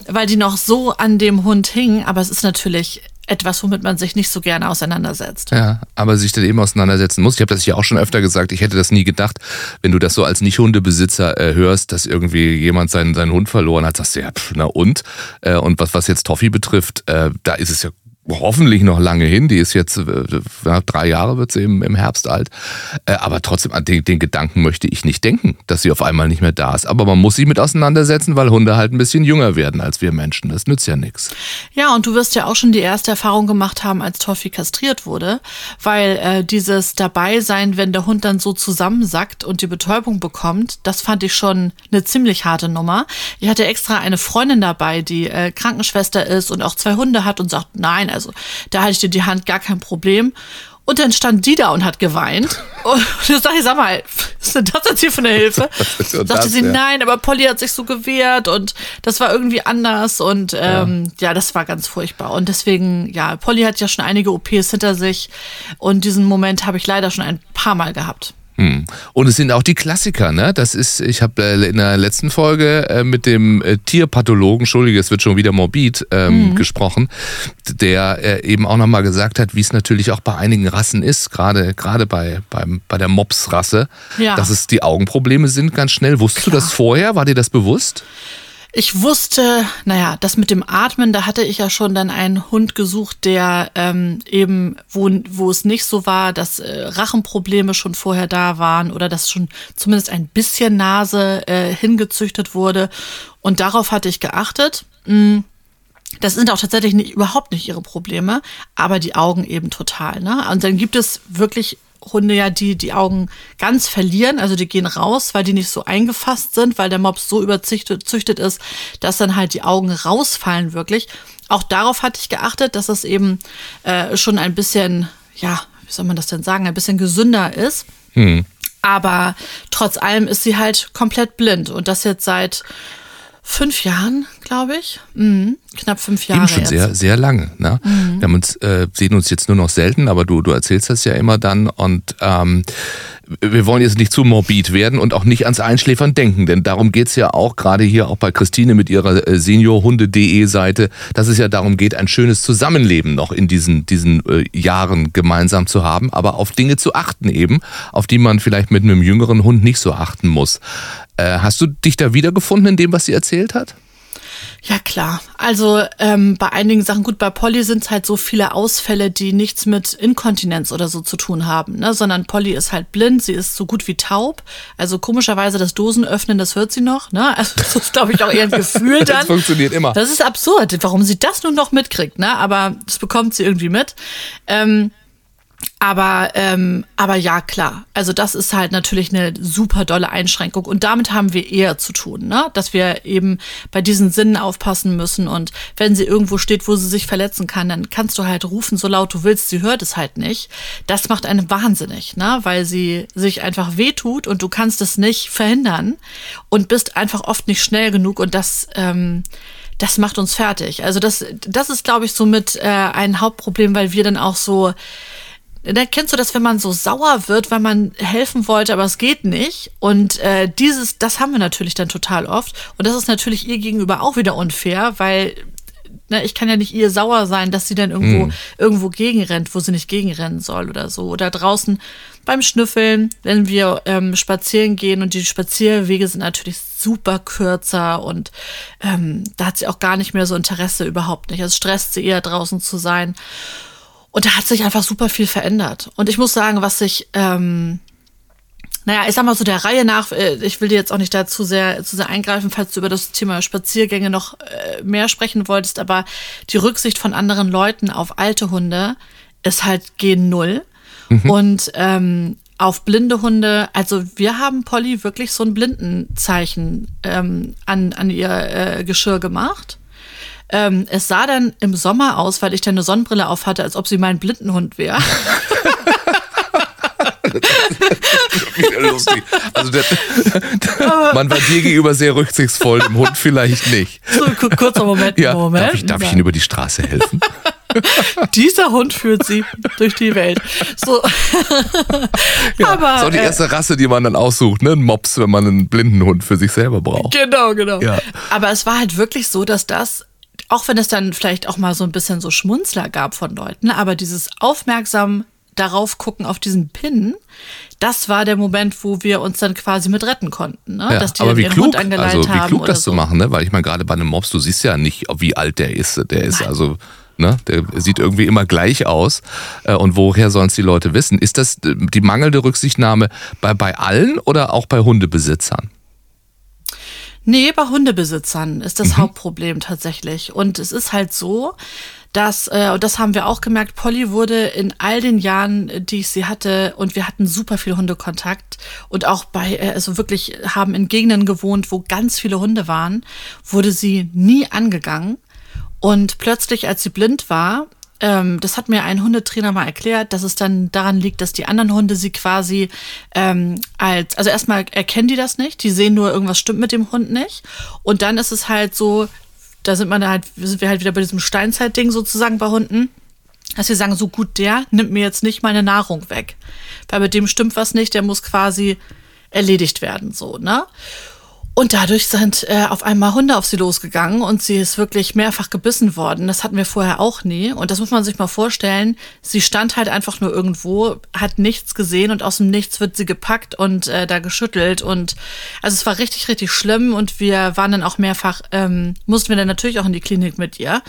weil die noch so an dem Hund hingen. Aber es ist natürlich etwas, womit man sich nicht so gerne auseinandersetzt. Ja, aber sich dann eben auseinandersetzen muss. Ich habe das ja auch schon öfter gesagt. Ich hätte das nie gedacht, wenn du das so als Nicht-Hundebesitzer äh, hörst, dass irgendwie jemand seinen, seinen Hund verloren hat. Sagst du ja, pff, na und? Äh, und was, was jetzt Toffi betrifft, äh, da ist es ja hoffentlich noch lange hin. Die ist jetzt, äh, drei Jahre wird sie im, im Herbst alt. Äh, aber trotzdem, an den, den Gedanken möchte ich nicht denken, dass sie auf einmal nicht mehr da ist. Aber man muss sich mit auseinandersetzen, weil Hunde halt ein bisschen jünger werden als wir Menschen. Das nützt ja nichts. Ja, und du wirst ja auch schon die erste Erfahrung gemacht haben, als Toffi kastriert wurde, weil äh, dieses Dabeisein, wenn der Hund dann so zusammensackt und die Betäubung bekommt, das fand ich schon eine ziemlich harte Nummer. Ich hatte extra eine Freundin dabei, die äh, Krankenschwester ist und auch zwei Hunde hat und sagt, nein, also da halte ich dir die Hand gar kein Problem. Und dann stand die da und hat geweint. Und da sag ich, sag mal, was ist denn das jetzt hier für eine Hilfe? Sagte das, sie, ja? nein, aber Polly hat sich so gewehrt und das war irgendwie anders und ähm, ja. das war ganz furchtbar. Und deswegen, ja, Polly hat ja schon einige OPs hinter sich und diesen Moment habe ich leider schon ein paar Mal gehabt. Hm. Und es sind auch die Klassiker, ne? Das ist, ich habe äh, in der letzten Folge äh, mit dem äh, Tierpathologen, Entschuldige, es wird schon wieder morbid, ähm, gesprochen, der eben auch nochmal gesagt hat, wie es natürlich auch bei einigen Rassen ist, gerade gerade bei, beim, bei der Mops-Rasse, Ja. dass es die Augenprobleme sind ganz schnell. Wusstest du das vorher? War dir das bewusst? Ich wusste, naja, das mit dem Atmen, da hatte ich ja schon dann einen Hund gesucht, der ähm, eben, wo, wo es nicht so war, dass äh, Rachenprobleme schon vorher da waren oder dass schon zumindest ein bisschen Nase äh, hingezüchtet wurde. Und darauf hatte ich geachtet. Mm, Das sind auch tatsächlich nicht, überhaupt nicht ihre Probleme, aber die Augen eben total. Ne? Und dann gibt es wirklich Hunde ja, die die Augen ganz verlieren, also die gehen raus, weil die nicht so eingefasst sind, weil der Mops so überzüchtet züchtet ist, dass dann halt die Augen rausfallen wirklich. Auch darauf hatte ich geachtet, dass es eben äh, schon ein bisschen, ja, wie soll man das denn sagen, ein bisschen gesünder ist. Aber trotz allem ist sie halt komplett blind und das jetzt seit fünf Jahren, glaube ich. Mhm. Knapp fünf Jahre Eben schon jetzt. sehr, sehr lange. Ne? Wir haben uns, äh, sehen uns jetzt nur noch selten, aber du, du erzählst das ja immer dann und ähm, wir wollen jetzt nicht zu morbid werden und auch nicht ans Einschläfern denken, denn darum geht's ja auch, gerade hier auch bei Christine mit ihrer äh, seniorhunde.de Seite, dass es ja darum geht, ein schönes Zusammenleben noch in diesen, diesen äh, Jahren gemeinsam zu haben, aber auf Dinge zu achten eben, auf die man vielleicht mit einem jüngeren Hund nicht so achten muss. Äh, hast du dich da wiedergefunden in dem, was sie erzählt hat? Ja, klar. Also ähm, bei einigen Sachen, gut, bei Polly sind es halt so viele Ausfälle, die nichts mit Inkontinenz oder so zu tun haben, ne? sondern Polly ist halt blind, sie ist so gut wie taub. Also komischerweise das Dosenöffnen, das hört sie noch. Ne? Also das ist, glaube ich, auch eher ein Gefühl dann. Das funktioniert immer. Das ist absurd, warum sie das nun noch mitkriegt, ne? aber das bekommt sie irgendwie mit. Ähm, aber, ähm, aber ja, klar. Also das ist halt natürlich eine super dolle Einschränkung. Und damit haben wir eher zu tun, ne? dass wir eben bei diesen Sinnen aufpassen müssen. Und wenn sie irgendwo steht, wo sie sich verletzen kann, dann kannst du halt rufen, so laut du willst, sie hört es halt nicht. Das macht einen wahnsinnig, ne? weil sie sich einfach wehtut und du kannst es nicht verhindern und bist einfach oft nicht schnell genug. Und das... Ähm, das macht uns fertig. Also das, das ist, glaube ich, somit äh, ein Hauptproblem, weil wir dann auch so, da kennst du das, wenn man so sauer wird, weil man helfen wollte, aber es geht nicht. Und äh, dieses, das haben wir natürlich dann total oft. Und das ist natürlich ihr gegenüber auch wieder unfair, weil ne, ich kann ja nicht ihr sauer sein, dass sie dann irgendwo, irgendwo gegenrennt, wo sie nicht gegenrennen soll oder so. Oder draußen beim Schnüffeln, wenn wir ähm, spazieren gehen und die Spazierwege sind natürlich super kürzer und ähm, da hat sie auch gar nicht mehr so Interesse überhaupt nicht. Es stresst sie eher draußen zu sein. Und da hat sich einfach super viel verändert. Und ich muss sagen, was sich, ähm, naja, ich sag mal so der Reihe nach, äh, ich will dir jetzt auch nicht da zu sehr, zu sehr eingreifen, falls du über das Thema Spaziergänge noch äh, mehr sprechen wolltest, aber die Rücksicht von anderen Leuten auf alte Hunde ist halt gen Null. Mhm. Und ähm, auf blinde Hunde, also wir haben Polly wirklich so ein Blindenzeichen ähm, an, an ihr äh, Geschirr gemacht. Ähm, es sah dann im Sommer aus, weil ich dann eine Sonnenbrille auf hatte, als ob sie mein Blindenhund wäre. Also der, der, man war dir gegenüber sehr rücksichtsvoll, dem Hund vielleicht nicht. So, kurzer Moment. Ja, Moment. Darf ich, darf ich Ihnen über die Straße helfen? Dieser Hund führt sie durch die Welt. So. ja, Aber, ist auch die äh, erste Rasse, die man dann aussucht, ne? Ein Mops, wenn man einen blinden Hund für sich selber braucht. Genau, genau. Ja. Aber es war halt wirklich so, dass das auch wenn es dann vielleicht auch mal so ein bisschen so Schmunzler gab von Leuten, aber dieses aufmerksam darauf gucken, auf diesen Pin, das war der Moment, wo wir uns dann quasi mit retten konnten. Ne? Ja, Dass die aber wie klug, also wie klug das so. zu machen, ne? weil ich meine, gerade bei einem Mops, du siehst ja nicht, wie alt der ist. Der ist Nein. also, ne? der sieht irgendwie immer gleich aus. Äh, und woher sollen es die Leute wissen? Ist das die mangelnde Rücksichtnahme bei, bei allen oder auch bei Hundebesitzern? Nee, bei Hundebesitzern ist das mhm. Hauptproblem tatsächlich. Und es ist halt so, dass, äh, und das haben wir auch gemerkt, Polly wurde in all den Jahren, die ich sie hatte, und wir hatten super viel Hundekontakt und auch bei, äh, also wirklich haben in Gegenden gewohnt, wo ganz viele Hunde waren, wurde sie nie angegangen. Und plötzlich, als sie blind war, ähm, das hat mir ein Hundetrainer mal erklärt, dass es dann daran liegt, dass die anderen Hunde sie quasi ähm, als, also erstmal erkennen die das nicht, die sehen nur, irgendwas stimmt mit dem Hund nicht. Und dann ist es halt so, da sind man halt, sind wir halt wieder bei diesem Steinzeitding sozusagen bei Hunden, dass wir sagen, so gut, der nimmt mir jetzt nicht meine Nahrung weg. Weil mit dem stimmt was nicht, der muss quasi erledigt werden, so, ne? Und dadurch sind äh, auf einmal Hunde auf sie losgegangen und sie ist wirklich mehrfach gebissen worden. Das hatten wir vorher auch nie. Und das muss man sich mal vorstellen. Sie stand halt einfach nur irgendwo, hat nichts gesehen und aus dem Nichts wird sie gepackt und äh, da geschüttelt. Und also es war richtig, richtig schlimm. Und wir waren dann auch mehrfach, ähm, mussten wir dann natürlich auch in die Klinik mit ihr.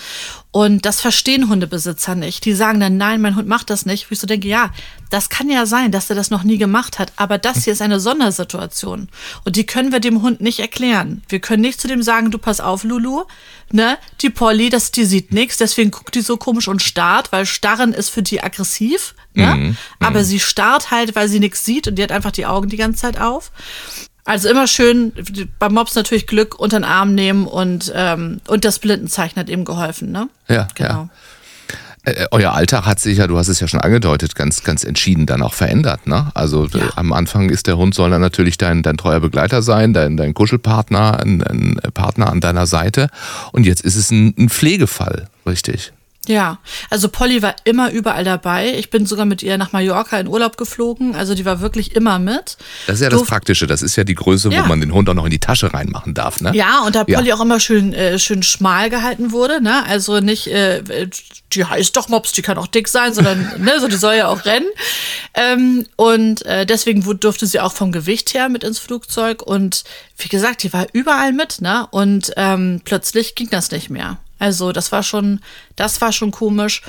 Und das verstehen Hundebesitzer nicht. Die sagen dann, nein, mein Hund macht das nicht. Wo ich so denke, ja, das kann ja sein, dass er das noch nie gemacht hat. Aber das hier ist eine Sondersituation. Und die können wir dem Hund nicht erklären. Wir können nicht zu dem sagen, du pass auf, Lulu, ne, die Polly, das, die sieht nichts, deswegen guckt die so komisch und starrt, weil Starren ist für die aggressiv. Ne? Mhm, Aber mhm. sie starrt halt, weil sie nichts sieht und die hat einfach die Augen die ganze Zeit auf. Also immer schön beim Mops natürlich Glück unter den Arm nehmen und, ähm, und das Blindenzeichen hat eben geholfen, ne? Ja, genau. Ja. Äh, äh, euer Alltag hat sich ja, du hast es ja schon angedeutet, ganz, ganz entschieden dann auch verändert. Ne? Also ja. am Anfang ist der Hund soll dann natürlich dein, dein treuer Begleiter sein, dein, dein Kuschelpartner, ein, ein Partner an deiner Seite. Und jetzt ist es ein, ein Pflegefall, richtig? Ja, also Polly war immer überall dabei. Ich bin sogar mit ihr nach Mallorca in Urlaub geflogen. Also die war wirklich immer mit. Das ist ja das Praktische. Das ist ja die Größe, ja. wo man den Hund auch noch in die Tasche reinmachen darf, ne? Ja, und da Polly ja. auch immer schön, äh, schön schmal gehalten wurde, ne? Also nicht, äh, die heißt doch Mops, die kann auch dick sein, sondern, ne, so die soll ja auch rennen. Ähm, und äh, deswegen durfte sie auch vom Gewicht her mit ins Flugzeug. Und wie gesagt, die war überall mit, ne? Und ähm, plötzlich ging das nicht mehr. Also das war schon, das war schon komisch.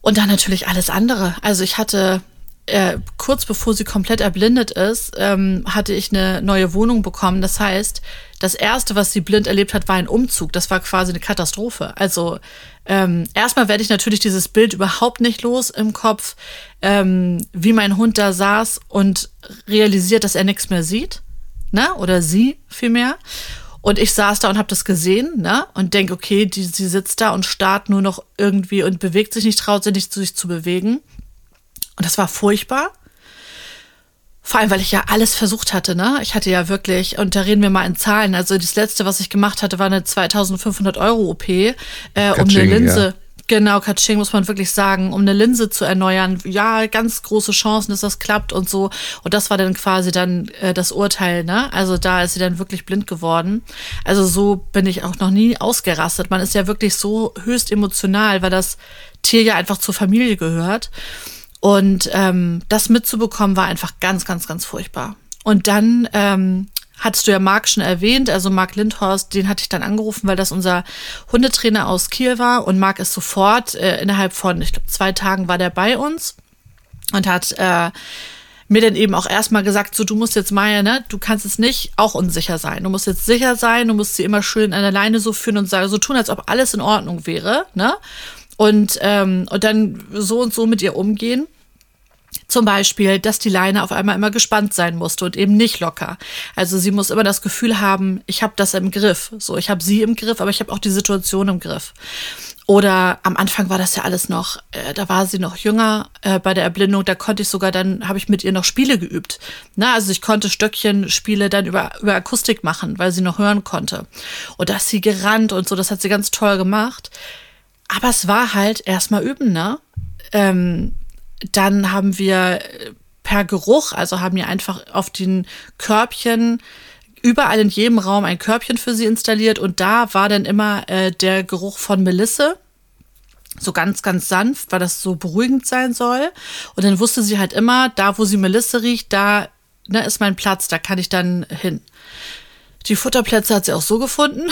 Und dann natürlich alles andere. Also ich hatte äh, kurz bevor sie komplett erblindet ist, ähm, hatte ich eine neue Wohnung bekommen. Das heißt, das erste, was sie blind erlebt hat, war ein Umzug. Das war quasi eine Katastrophe. Also ähm, erstmal werde ich natürlich dieses Bild überhaupt nicht los im Kopf, ähm, wie mein Hund da saß und realisiert, dass er nichts mehr sieht, ne? Oder sie vielmehr. Und ich saß da und habe das gesehen, ne? Und denke, okay, die, sie sitzt da und starrt nur noch irgendwie und bewegt sich nicht, traut sich nicht, sich zu bewegen. Und das war furchtbar. Vor allem, weil ich ja alles versucht hatte, ne? Ich hatte ja wirklich, und da reden wir mal in Zahlen. Also das letzte, was ich gemacht hatte, war eine 2500 Euro OP, äh, um eine Linse. Ja Genau, Katsching muss man wirklich sagen, um eine Linse zu erneuern. Ja, ganz große Chancen, dass das klappt und so. Und das war dann quasi dann äh, das Urteil, ne? Also da ist sie dann wirklich blind geworden. Also so bin ich auch noch nie ausgerastet. Man ist ja wirklich so höchst emotional, weil das Tier ja einfach zur Familie gehört. Und ähm, das mitzubekommen war einfach ganz, ganz, ganz furchtbar. Und dann ähm, hattest du ja Marc schon erwähnt, also Marc Lindhorst, den hatte ich dann angerufen, weil das unser Hundetrainer aus Kiel war und Marc ist sofort äh, innerhalb von, ich glaube, zwei Tagen war der bei uns und hat äh, mir dann eben auch erstmal gesagt, so du musst jetzt Maya, ne, du kannst jetzt nicht auch unsicher sein. Du musst jetzt sicher sein, du musst sie immer schön an der Leine so führen und sagen, so tun, als ob alles in Ordnung wäre, ne? Und, ähm, und dann so und so mit ihr umgehen. Zum Beispiel, dass die Leine auf einmal immer gespannt sein musste und eben nicht locker. Also sie muss immer das Gefühl haben, ich habe das im Griff. So, ich habe sie im Griff, aber ich habe auch die Situation im Griff. Oder am Anfang war das ja alles noch, äh, da war sie noch jünger äh, bei der Erblindung, da konnte ich sogar, dann habe ich mit ihr noch Spiele geübt. Na, also ich konnte Stöckchenspiele dann über, über Akustik machen, weil sie noch hören konnte. Und da ist sie gerannt und so, das hat sie ganz toll gemacht. Aber es war halt erstmal üben, ne? Ähm, dann haben wir per Geruch, also haben wir einfach auf den Körbchen überall in jedem Raum ein Körbchen für sie installiert und da war dann immer äh, der Geruch von Melisse. So ganz, ganz sanft, weil das so beruhigend sein soll. Und dann wusste sie halt immer, da wo sie Melisse riecht, da ne, ist mein Platz, da kann ich dann hin. Die Futterplätze hat sie auch so gefunden.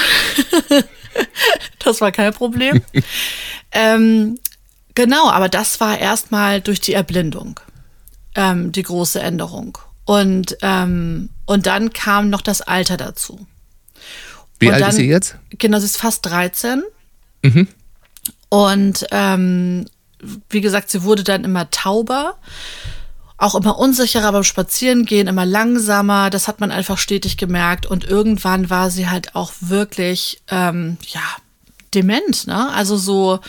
das war kein Problem. ähm, genau, aber das war erstmal durch die Erblindung ähm, die große Änderung. Und, ähm, und dann kam noch das Alter dazu. Wie und alt dann, ist sie jetzt? Genau, sie ist fast 13. Mhm. Und ähm, wie gesagt, sie wurde dann immer tauber, auch immer unsicherer beim Spazierengehen, immer langsamer. Das hat man einfach stetig gemerkt. Und irgendwann war sie halt auch wirklich, ähm, ja, dement, ne? Also so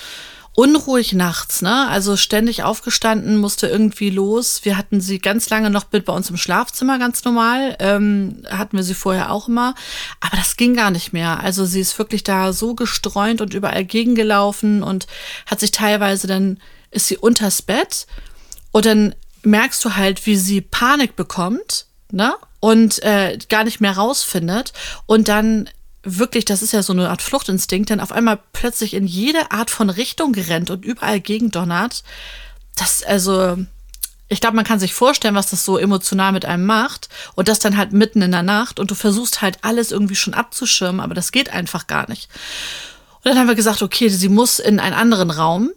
unruhig nachts, ne? Also ständig aufgestanden, musste irgendwie los. Wir hatten sie ganz lange noch mit bei uns im Schlafzimmer, ganz normal. Ähm, hatten wir sie vorher auch immer. Aber das ging gar nicht mehr. Also sie ist wirklich da so gestreunt und überall gegengelaufen und hat sich teilweise dann, ist sie unters Bett und dann merkst du halt, wie sie Panik bekommt, ne? Und äh, gar nicht mehr rausfindet. Und dann wirklich, das ist ja so eine Art Fluchtinstinkt, dann auf einmal plötzlich in jede Art von Richtung gerannt und überall gegendonnert. Das, also, ich glaube, man kann sich vorstellen, was das so emotional mit einem macht. Und das dann halt mitten in der Nacht und du versuchst halt alles irgendwie schon abzuschirmen, aber das geht einfach gar nicht. Und dann haben wir gesagt, okay, sie muss in einen anderen Raum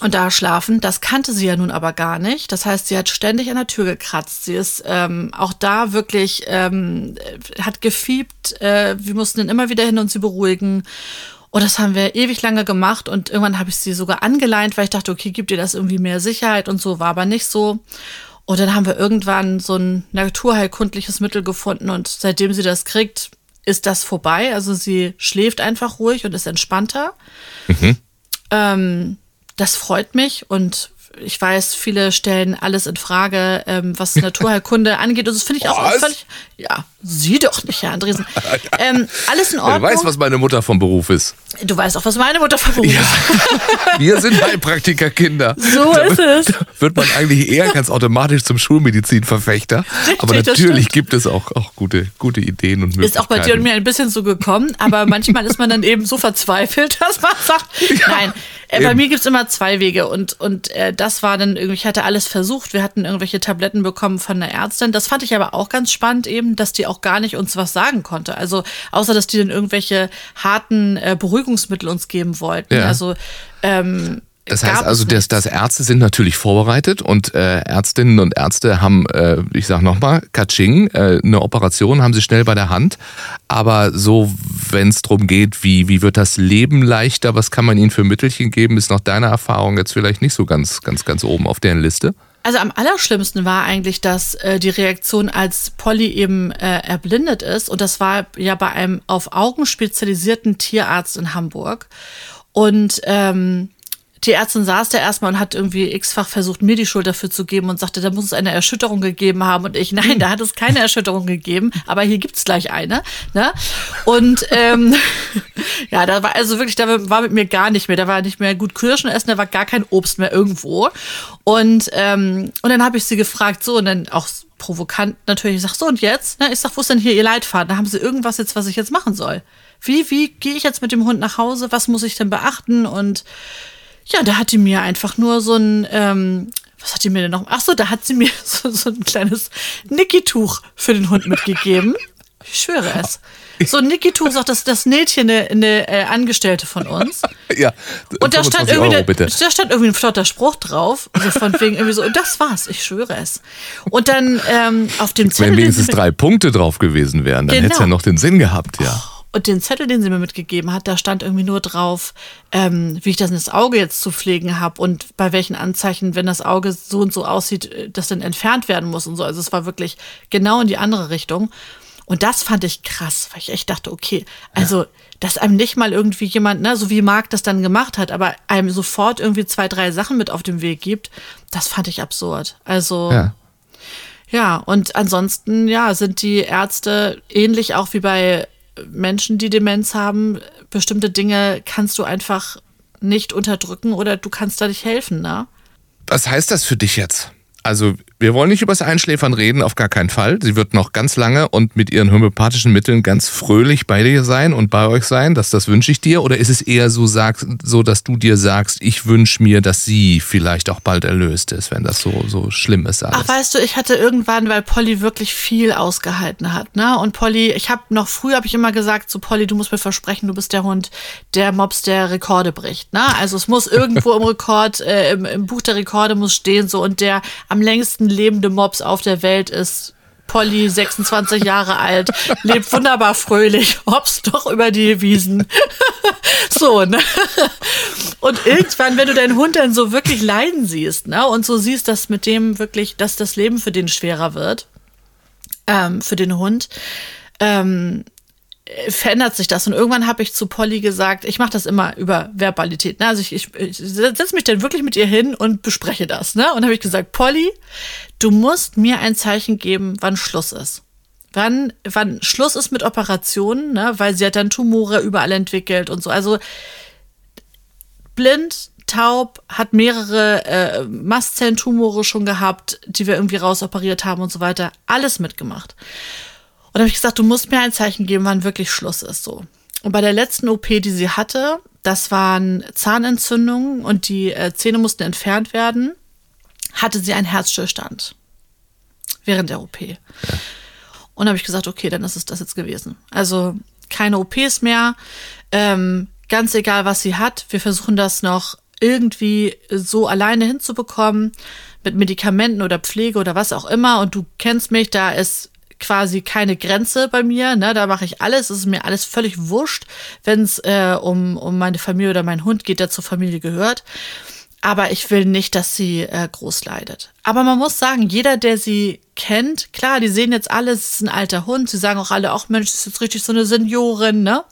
und da schlafen. Das kannte sie ja nun aber gar nicht. Das heißt, sie hat ständig an der Tür gekratzt. Sie ist ähm, auch da wirklich, ähm, hat gefiebt. Äh, wir mussten dann immer wieder hin und sie beruhigen. Und das haben wir ewig lange gemacht und irgendwann habe ich sie sogar angeleint, weil ich dachte, okay, gibt ihr das irgendwie mehr Sicherheit und so, war aber nicht so. Und dann haben wir irgendwann so ein naturheilkundliches Mittel gefunden und seitdem sie das kriegt, ist das vorbei. Also sie schläft einfach ruhig und ist entspannter. Mhm. Ähm, das freut mich und ich weiß, viele stellen alles in Frage, ähm, was Naturheilkunde angeht. Und das finde ich auch Was? völlig. Ja, sie doch nicht, Herr Andresen. Ähm, alles in Ordnung. Wer weiß, was meine Mutter vom Beruf ist. du weißt auch, was meine Mutter vom Beruf ist. Wir sind Heilpraktikerkinder. So Da ist es. Wird man eigentlich eher ganz automatisch zum Schulmedizinverfechter. Aber das natürlich gibt es auch, auch gute, gute Ideen und Möglichkeiten. Ist auch bei dir und mir ein bisschen so gekommen, aber manchmal ist man dann eben so verzweifelt, dass man sagt, nein, äh, bei mir gibt's immer zwei Wege und, und äh, das war dann irgendwie, ich hatte alles versucht, wir hatten irgendwelche Tabletten bekommen von der Ärztin, das fand ich aber auch ganz spannend eben, dass die auch gar nicht uns was sagen konnte, also außer, dass die dann irgendwelche harten äh, Beruhigungsmittel uns geben wollten, Ja. also ähm, Das heißt also, dass, dass Ärzte sind natürlich vorbereitet und äh, Ärztinnen und Ärzte haben, äh, ich sag nochmal, Katsching, äh, eine Operation haben sie schnell bei der Hand. Aber so, wenn es darum geht, wie, wie wird das Leben leichter, was kann man ihnen für Mittelchen geben, ist nach deiner Erfahrung jetzt vielleicht nicht so ganz, ganz, ganz oben auf deren Liste. Also am allerschlimmsten war eigentlich, dass äh, die Reaktion, als Polly eben äh, erblindet ist. Und das war ja bei einem auf Augen spezialisierten Tierarzt in Hamburg. Und ähm, die Ärztin saß da erstmal und hat irgendwie x-fach versucht, mir die Schuld dafür zu geben und sagte, da muss es eine Erschütterung gegeben haben. Und ich, nein, da hat es keine Erschütterung gegeben, aber hier gibt's gleich eine. Ne? Und ähm, ja, da war also wirklich, da war mit mir gar nicht mehr. Da war nicht mehr gut Kirschen essen, da war gar kein Obst mehr irgendwo. Und, ähm, und dann habe ich sie gefragt, so, und dann auch provokant natürlich, ich sag, so und jetzt? Ne? Ich sag, wo ist denn hier ihr Leitfaden? Da haben sie irgendwas jetzt, was ich jetzt machen soll. Wie, wie gehe ich jetzt mit dem Hund nach Hause? Was muss ich denn beachten? Und ja, da hat die mir einfach nur so ein, ähm, was hat die mir denn noch? Ach so, da hat sie mir so, so ein kleines Niki-Tuch für den Hund mitgegeben. Ich schwöre es. So, Nikito sagt, das das Nähtchen eine, eine äh, Angestellte von uns. Ja, Und da stand 25 irgendwie, Euro, da stand irgendwie ein flotter Spruch drauf. Also von wegen irgendwie so, und das war's, ich schwöre es. Und dann ähm, auf dem Zettel. Wenn wenigstens drei Punkte drauf gewesen wären, dann Genau. hätte es ja noch den Sinn gehabt, ja. Und den Zettel, den sie mir mitgegeben hat, da stand irgendwie nur drauf, ähm, wie ich das in das Auge jetzt zu pflegen habe und bei welchen Anzeichen, wenn das Auge so und so aussieht, äh, das dann entfernt werden muss und so. Also es war wirklich genau in die andere Richtung. Und das fand ich krass, weil ich echt dachte, okay, also, dass einem nicht mal irgendwie jemand, ne, so wie Marc das dann gemacht hat, aber einem sofort irgendwie zwei, drei Sachen mit auf dem Weg gibt, das fand ich absurd. Also, ja. ja, und ansonsten, ja, sind die Ärzte ähnlich auch wie bei Menschen, die Demenz haben. Bestimmte Dinge kannst du einfach nicht unterdrücken oder du kannst da nicht helfen, ne? Was heißt das für dich jetzt? Also, wir wollen nicht über das Einschläfern reden, auf gar keinen Fall. Sie wird noch ganz lange und mit ihren homöopathischen Mitteln ganz fröhlich bei dir sein und bei euch sein. Das, das wünsche ich dir. Oder ist es eher so, sag, so, dass du dir sagst, ich wünsche mir, dass sie vielleicht auch bald erlöst ist, wenn das so, so schlimm ist alles? Ach, weißt du, ich hatte irgendwann, weil Polly wirklich viel ausgehalten hat, ne? Und Polly, ich habe noch früh habe ich immer gesagt zu Polly, du musst mir versprechen, du bist der Hund, der Mops der Rekorde bricht, ne? Also es muss irgendwo im Rekord, äh, im, im Buch der Rekorde muss stehen so und der am längsten lebende Mops auf der Welt ist Polly, 26 Jahre alt, lebt wunderbar fröhlich, hops doch über die Wiesen. so, ne? Und irgendwann, wenn du deinen Hund dann so wirklich leiden siehst, ne? Und so siehst, dass mit dem wirklich, dass das Leben für den schwerer wird, ähm, für den Hund, ähm, äh, verändert sich das. Und irgendwann habe ich zu Polly gesagt, ich mache das immer über Verbalität. Ne? Also ich, ich, ich setze mich dann wirklich mit ihr hin und bespreche das. Ne? Und habe ich gesagt, Polly, du musst mir ein Zeichen geben, wann Schluss ist. Wann, wann Schluss ist mit Operationen, ne? weil sie hat dann Tumore überall entwickelt und so. Also blind, taub, hat mehrere äh, Mastzellentumore schon gehabt, die wir irgendwie rausoperiert haben und so weiter. Alles mitgemacht. Und da habe ich gesagt, du musst mir ein Zeichen geben, wann wirklich Schluss ist. So. Und bei der letzten OP, die sie hatte, das waren Zahnentzündungen und die äh, Zähne mussten entfernt werden, hatte sie einen Herzstillstand während der OP. Und habe ich gesagt, okay, dann ist es das jetzt gewesen. Also keine OPs mehr, ähm, ganz egal, was sie hat. Wir versuchen das noch irgendwie so alleine hinzubekommen, mit Medikamenten oder Pflege oder was auch immer. Und du kennst mich, da ist quasi keine Grenze bei mir. Ne? Da mache ich alles. Es ist mir alles völlig wurscht, wenn es äh, um, um meine Familie oder meinen Hund geht, der zur Familie gehört. Aber ich will nicht, dass sie äh, groß leidet. Aber man muss sagen, jeder, der sie kennt, klar, die sehen jetzt alle, es ist ein alter Hund. Sie sagen auch alle, ach Mensch, das ist jetzt richtig so eine Seniorin, ne?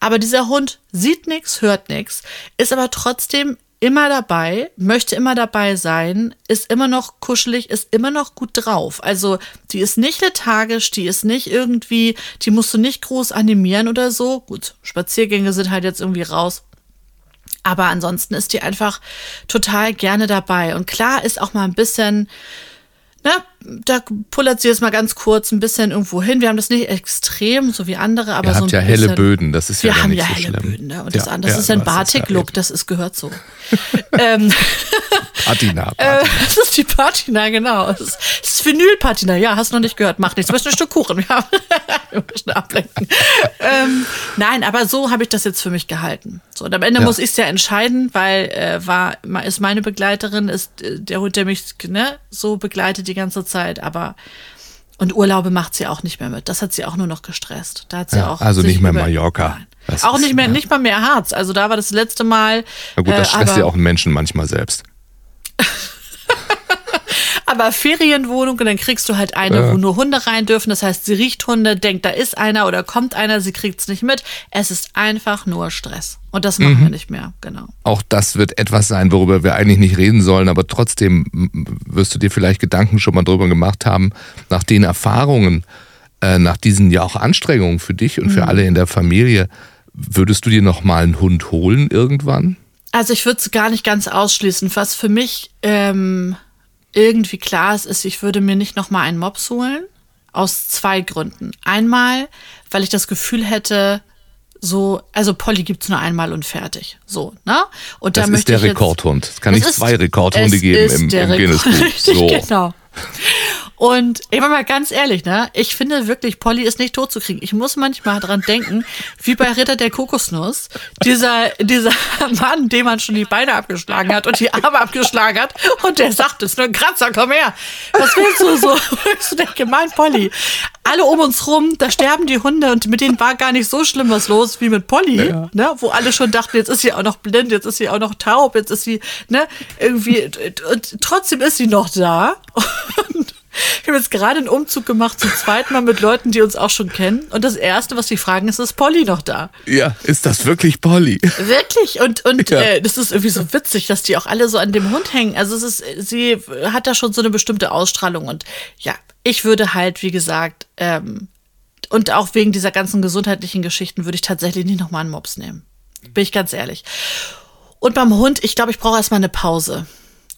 Aber dieser Hund sieht nichts, hört nichts, ist aber trotzdem immer dabei, möchte immer dabei sein, ist immer noch kuschelig, ist immer noch gut drauf. Also die ist nicht lethargisch, die ist nicht irgendwie, die musst du nicht groß animieren oder so. Gut, Spaziergänge sind halt jetzt irgendwie raus. Aber ansonsten ist die einfach total gerne dabei. Und klar ist auch mal ein bisschen, ne, da pullert sie jetzt mal ganz kurz ein bisschen irgendwo hin. Wir haben das nicht extrem, so wie andere, aber Ihr so habt ein ja bisschen, helle Böden, das ist ja wir haben nicht ja so helle schlimm. Böden, ne? Und Ja, das andere ja, ist ein Batik-Look, das ist, gehört so. ähm, Patina, äh, Patina. das ist die Patina, genau. Das ist, das ist Vinyl-Patina. Ja, hast du noch nicht gehört. Macht nichts. Du ein Stück Kuchen. Ja. Wir müssen ablenken. ähm, nein, aber so habe ich das jetzt für mich gehalten. So, und am Ende Ja. muss ich es ja entscheiden, weil äh, war, ist meine Begleiterin, ist äh, der Hund, der mich ne, so begleitet die ganze Zeit. Aber und Urlaube macht sie auch nicht mehr mit. Das hat sie auch nur noch gestresst. Da hat sie Ja, auch also nicht mehr Mallorca. Auch nicht mehr, ja. nicht mal mehr Harz. Also da war das letzte Mal. Na gut, das äh, stresst ja auch einen Menschen manchmal selbst. Aber Ferienwohnung und dann kriegst du halt eine, Ja. wo nur Hunde rein dürfen. Das heißt, sie riecht Hunde, denkt, da ist einer oder kommt einer, sie kriegt's nicht mit. Es ist einfach nur Stress. Und das machen wir nicht mehr, genau. Auch das wird etwas sein, worüber wir eigentlich nicht reden sollen, aber trotzdem wirst du dir vielleicht Gedanken schon mal drüber gemacht haben, nach den Erfahrungen, äh, nach diesen ja auch Anstrengungen für dich und für alle in der Familie, würdest du dir noch mal einen Hund holen irgendwann? Also ich würde es gar nicht ganz ausschließen. Was für mich ähm, irgendwie klar ist, ist, ich würde mir nicht nochmal einen Mops holen. Aus zwei Gründen. Einmal, weil ich das Gefühl hätte, so, also Polly gibt's nur einmal und fertig. So, ne? Und da Das ist möchte der ich jetzt- Rekordhund. Es kann Es nicht ist- zwei Rekordhunde es geben ist im, im Guinness Rekord- Buch. Richtig, So. genau. Und ich war mal ganz ehrlich, ne? Ich finde wirklich, Polly ist nicht tot zu kriegen. Ich muss manchmal dran denken, wie bei Ritter der Kokosnuss, dieser, dieser Mann, dem man schon die Beine abgeschlagen hat und die Arme abgeschlagen hat und der sagt, es ist nur ein Kratzer, komm her. Was willst du so? Ich denke, mein Polly. Alle um uns rum, da sterben die Hunde und mit denen war gar nicht so schlimm was los wie mit Polly, ja. ne? Wo alle schon dachten, jetzt ist sie auch noch blind, jetzt ist sie auch noch taub, jetzt ist sie, ne? Irgendwie, und trotzdem ist sie noch da. Und wir haben jetzt gerade einen Umzug gemacht zum zweiten Mal mit Leuten, die uns auch schon kennen. Und das Erste, was sie fragen, ist, ist Polly noch da? Ja, ist das wirklich Polly? Wirklich. Und, und ja. äh, das ist irgendwie so witzig, dass die auch alle so an dem Hund hängen. Also es ist, sie hat da schon so eine bestimmte Ausstrahlung. Und ja, ich würde halt, wie gesagt, ähm, und auch wegen dieser ganzen gesundheitlichen Geschichten würde ich tatsächlich nicht nochmal einen Mops nehmen. Bin ich ganz ehrlich. Und beim Hund, ich glaube, ich brauche erstmal eine Pause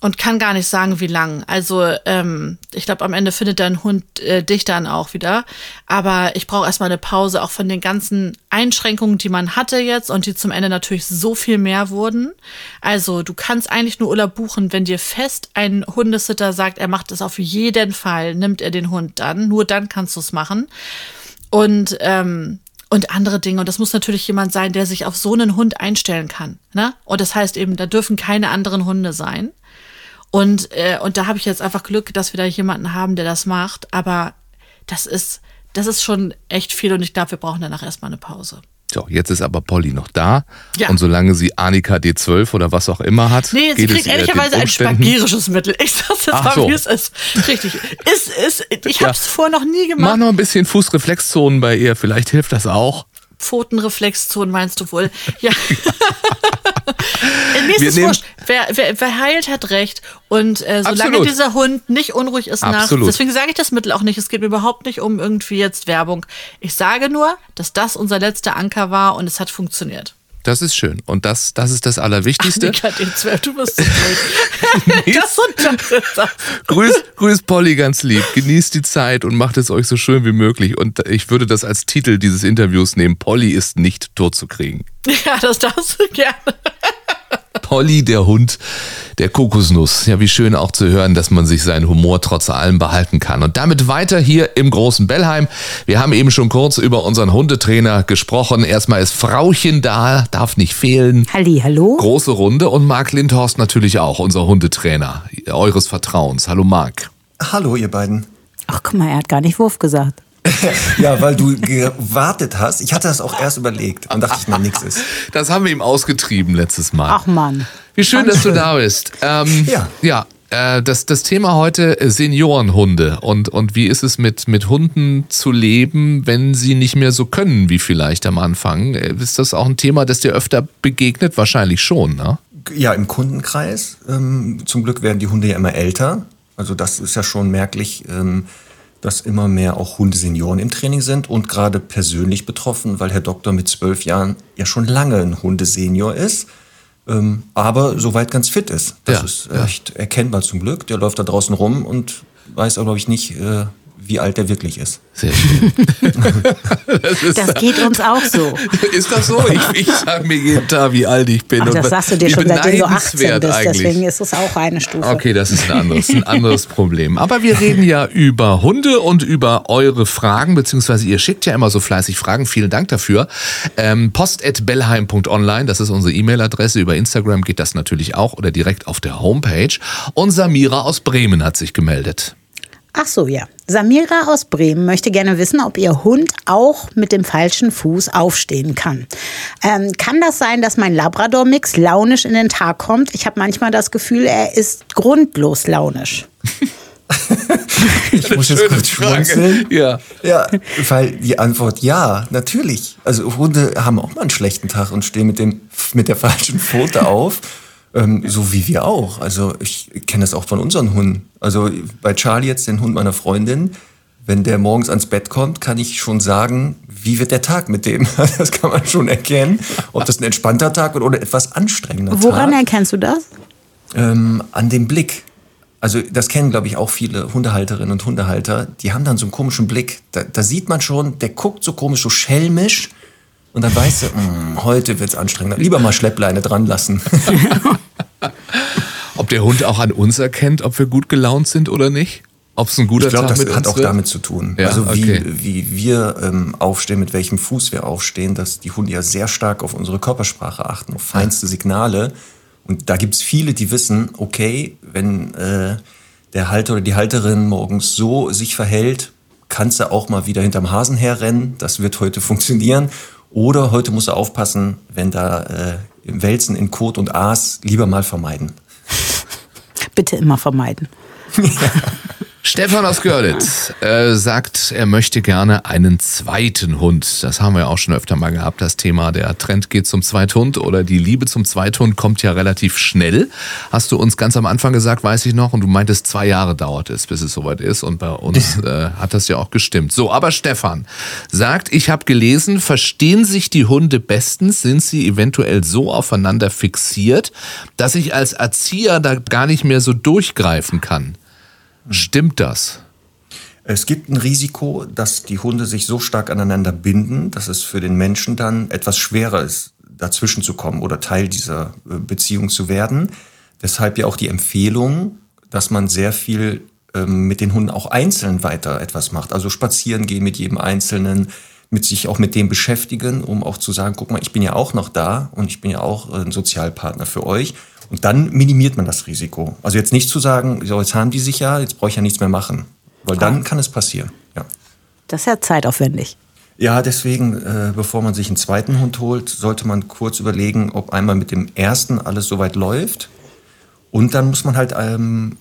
und kann gar nicht sagen, wie lang. Also ähm, ich glaube, am Ende findet dein Hund äh, dich dann auch wieder. Aber ich brauche erstmal eine Pause, auch von den ganzen Einschränkungen, die man hatte jetzt und die zum Ende natürlich so viel mehr wurden. Also du kannst eigentlich nur Urlaub buchen, wenn dir fest ein Hundesitter sagt, er macht es auf jeden Fall, nimmt er den Hund dann. Nur dann kannst du es machen. Und ähm, und andere Dinge. Und das muss natürlich jemand sein, der sich auf so einen Hund einstellen kann. Ne? Und das heißt eben, da dürfen keine anderen Hunde sein. Und, äh, und da habe ich jetzt einfach Glück, dass wir da jemanden haben, der das macht. Aber das ist, das ist schon echt viel und ich glaube, wir brauchen danach erstmal eine Pause. So, jetzt ist aber Polly noch da. Ja. Und solange sie Annika D12 oder was auch immer hat. Nee, sie kriegt ehrlicherweise ein spagyrisches Mittel. Ich sag's jetzt mal, so. wie es ist. Richtig. Ist, ist, ich ja. hab's vorher noch nie gemacht. Mach noch ein bisschen Fußreflexzonen bei ihr. Vielleicht hilft das auch. Pfotenreflexzonen meinst du wohl? Ja. Mir ist es wurscht. Wer, wer, wer, heilt, hat recht. Und äh, solange Absolut. dieser Hund nicht unruhig ist nachts, deswegen sage ich das Mittel auch nicht. Es geht mir überhaupt nicht um irgendwie jetzt Werbung. Ich sage nur, dass das unser letzter Anker war und es hat funktioniert. Das ist schön. Und das, das ist das Allerwichtigste. Annika, den Zwerg, du bist so blöd. das und das. grüß, grüß Polly ganz lieb. Genießt die Zeit und macht es euch so schön wie möglich. Und ich würde das als Titel dieses Interviews nehmen. Polly ist nicht tot zu kriegen. Ja, das darfst du gerne. Polly, der Hund der Kokosnuss. Ja, wie schön auch zu hören, dass man sich seinen Humor trotz allem behalten kann. Und damit weiter hier im großen Bellheim. Wir haben eben schon kurz über unseren Hundetrainer gesprochen. Erstmal ist Frauchen da, darf nicht fehlen. Halli, hallo. Große Runde und Marc Lindhorst natürlich auch, unser Hundetrainer eures Vertrauens. Hallo Marc. Hallo ihr beiden. Ach guck mal, er hat gar nicht Wurf gesagt. Ja, weil du gewartet hast. Ich hatte das auch erst überlegt und dachte ich, na, nix ist. Das haben wir ihm ausgetrieben letztes Mal. Ach Mann. Wie schön, dass du da bist. Ähm, ja. Ja, äh, das, das Thema heute äh, Seniorenhunde und, und wie ist es mit, mit Hunden zu leben, wenn sie nicht mehr so können wie vielleicht am Anfang? Äh, ist das auch ein Thema, das dir öfter begegnet? Wahrscheinlich schon, ne? Ja, im Kundenkreis. Ähm, zum Glück werden die Hunde ja immer älter. Also das ist ja schon merklich. Ähm, dass immer mehr auch Hundesenioren im Training sind und gerade persönlich betroffen, weil Herr Doktor mit zwölf Jahren ja schon lange ein Hundesenior ist, ähm, aber soweit ganz fit ist. Das ja, ist echt ja. erkennbar zum Glück. Der läuft da draußen rum und weiß auch, glaube ich, nicht, äh, wie alt er wirklich ist. Sehr schön. das, das, geht uns auch so. Ist das so? Ich, ich sage mir jeden Tag, wie alt ich bin. Ach, das sagst du dir schon, seitdem du 18 bist. Eigentlich. Deswegen ist es auch eine Stufe. Okay, das ist ein anderes, ein anderes Problem. Aber wir reden ja über Hunde und über eure Fragen, beziehungsweise ihr schickt ja immer so fleißig Fragen. Vielen Dank dafür. Ähm, post.bellheim.online, das ist unsere E-Mail-Adresse. Über Instagram geht das natürlich auch oder direkt auf der Homepage. Und Samira aus Bremen hat sich gemeldet. Ach so, ja. Samira aus Bremen möchte gerne wissen, ob ihr Hund auch mit dem falschen Fuß aufstehen kann. Ähm, kann das sein, dass mein Labrador-Mix launisch in den Tag kommt? Ich habe manchmal das Gefühl, er ist grundlos launisch. ich muss jetzt kurz schmunzeln. Ja. ja, weil die Antwort ja, natürlich. Also Hunde haben auch mal einen schlechten Tag und stehen mit, dem, mit der falschen Pfote auf. Ähm, so wie wir auch. Also ich kenne das auch von unseren Hunden. Also bei Charlie jetzt, den Hund meiner Freundin, wenn der morgens ans Bett kommt, kann ich schon sagen, wie wird der Tag mit dem? Das kann man schon erkennen, ob das ein entspannter Tag oder etwas anstrengender Woran Tag. Woran erkennst du das? Ähm, an dem Blick. Also das kennen, glaube ich, auch viele Hundehalterinnen und Hundehalter. Die haben dann so einen komischen Blick. Da, da sieht man schon, der guckt so komisch, so schelmisch. Und dann weißt du, mh, hm, heute es anstrengender. Lieber mal Schleppleine dran lassen. ob der Hund auch an uns erkennt, ob wir gut gelaunt sind oder nicht? Ob es ein guter ich glaub, Tag das mit hat uns auch wird? damit zu tun. Ja, also wie, okay. wie wir ähm, aufstehen, mit welchem Fuß wir aufstehen, dass die Hunde ja sehr stark auf unsere Körpersprache achten, auf feinste Signale. Und da gibt's viele, die wissen, okay, wenn äh, der Halter oder die Halterin morgens so sich verhält, kannst du auch mal wieder hinterm Hasen herrennen. Das wird heute funktionieren. Oder heute musst du aufpassen, wenn da äh, Wälzen in Kot und Aas lieber mal vermeiden. Bitte immer vermeiden. Stefan aus Görlitz äh, sagt, er möchte gerne einen zweiten Hund. Das haben wir auch schon öfter mal gehabt, das Thema. Der Trend geht zum Zweithund oder die Liebe zum Zweithund kommt ja relativ schnell. Hast du uns ganz am Anfang gesagt, weiß ich noch, und du meintest, zwei Jahre dauert es, bis es soweit ist. Und bei uns äh, hat das ja auch gestimmt. So, aber Stefan sagt, ich habe gelesen, verstehen sich die Hunde bestens, sind sie eventuell so aufeinander fixiert, dass ich als Erzieher da gar nicht mehr so durchgreifen kann. Stimmt das? Es gibt ein Risiko, dass die Hunde sich so stark aneinander binden, dass es für den Menschen dann etwas schwerer ist, dazwischen zu kommen oder Teil dieser äh, Beziehung zu werden. Deshalb ja auch die Empfehlung, dass man sehr viel ähm, mit den Hunden auch einzeln weiter etwas macht. Also spazieren gehen mit jedem Einzelnen, mit sich auch mit dem beschäftigen, um auch zu sagen, guck mal, ich bin ja auch noch da und ich bin ja auch ein Sozialpartner für euch. Und dann minimiert man das Risiko. Also jetzt nicht zu sagen, so, jetzt haben die sich ja, jetzt brauche ich ja nichts mehr machen. Weil dann kann es passieren. Ja, Das ist ja zeitaufwendig. ja deswegen, äh, bevor man sich einen zweiten Hund holt, sollte man kurz überlegen, ob einmal mit dem ersten alles soweit läuft. Und dann muss man halt ähm,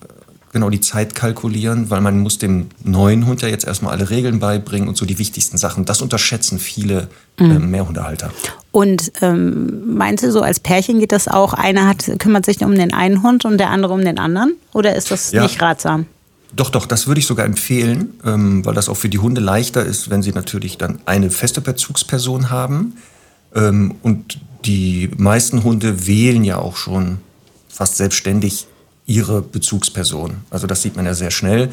genau die Zeit kalkulieren, weil man muss dem neuen Hund ja jetzt erstmal alle Regeln beibringen und so die wichtigsten Sachen. Das unterschätzen viele äh, Mehrhundehalter. Und ähm, meinst du, so als Pärchen geht das auch? Einer hat, kümmert sich um den einen Hund und der andere um den anderen? Oder ist das Ja. nicht ratsam? Doch, doch, das würde ich sogar empfehlen, ähm, weil das auch für die Hunde leichter ist, wenn sie natürlich dann eine feste Bezugsperson haben. Ähm, und die meisten Hunde wählen ja auch schon fast selbstständig ihre Bezugsperson. Also das sieht man ja sehr schnell,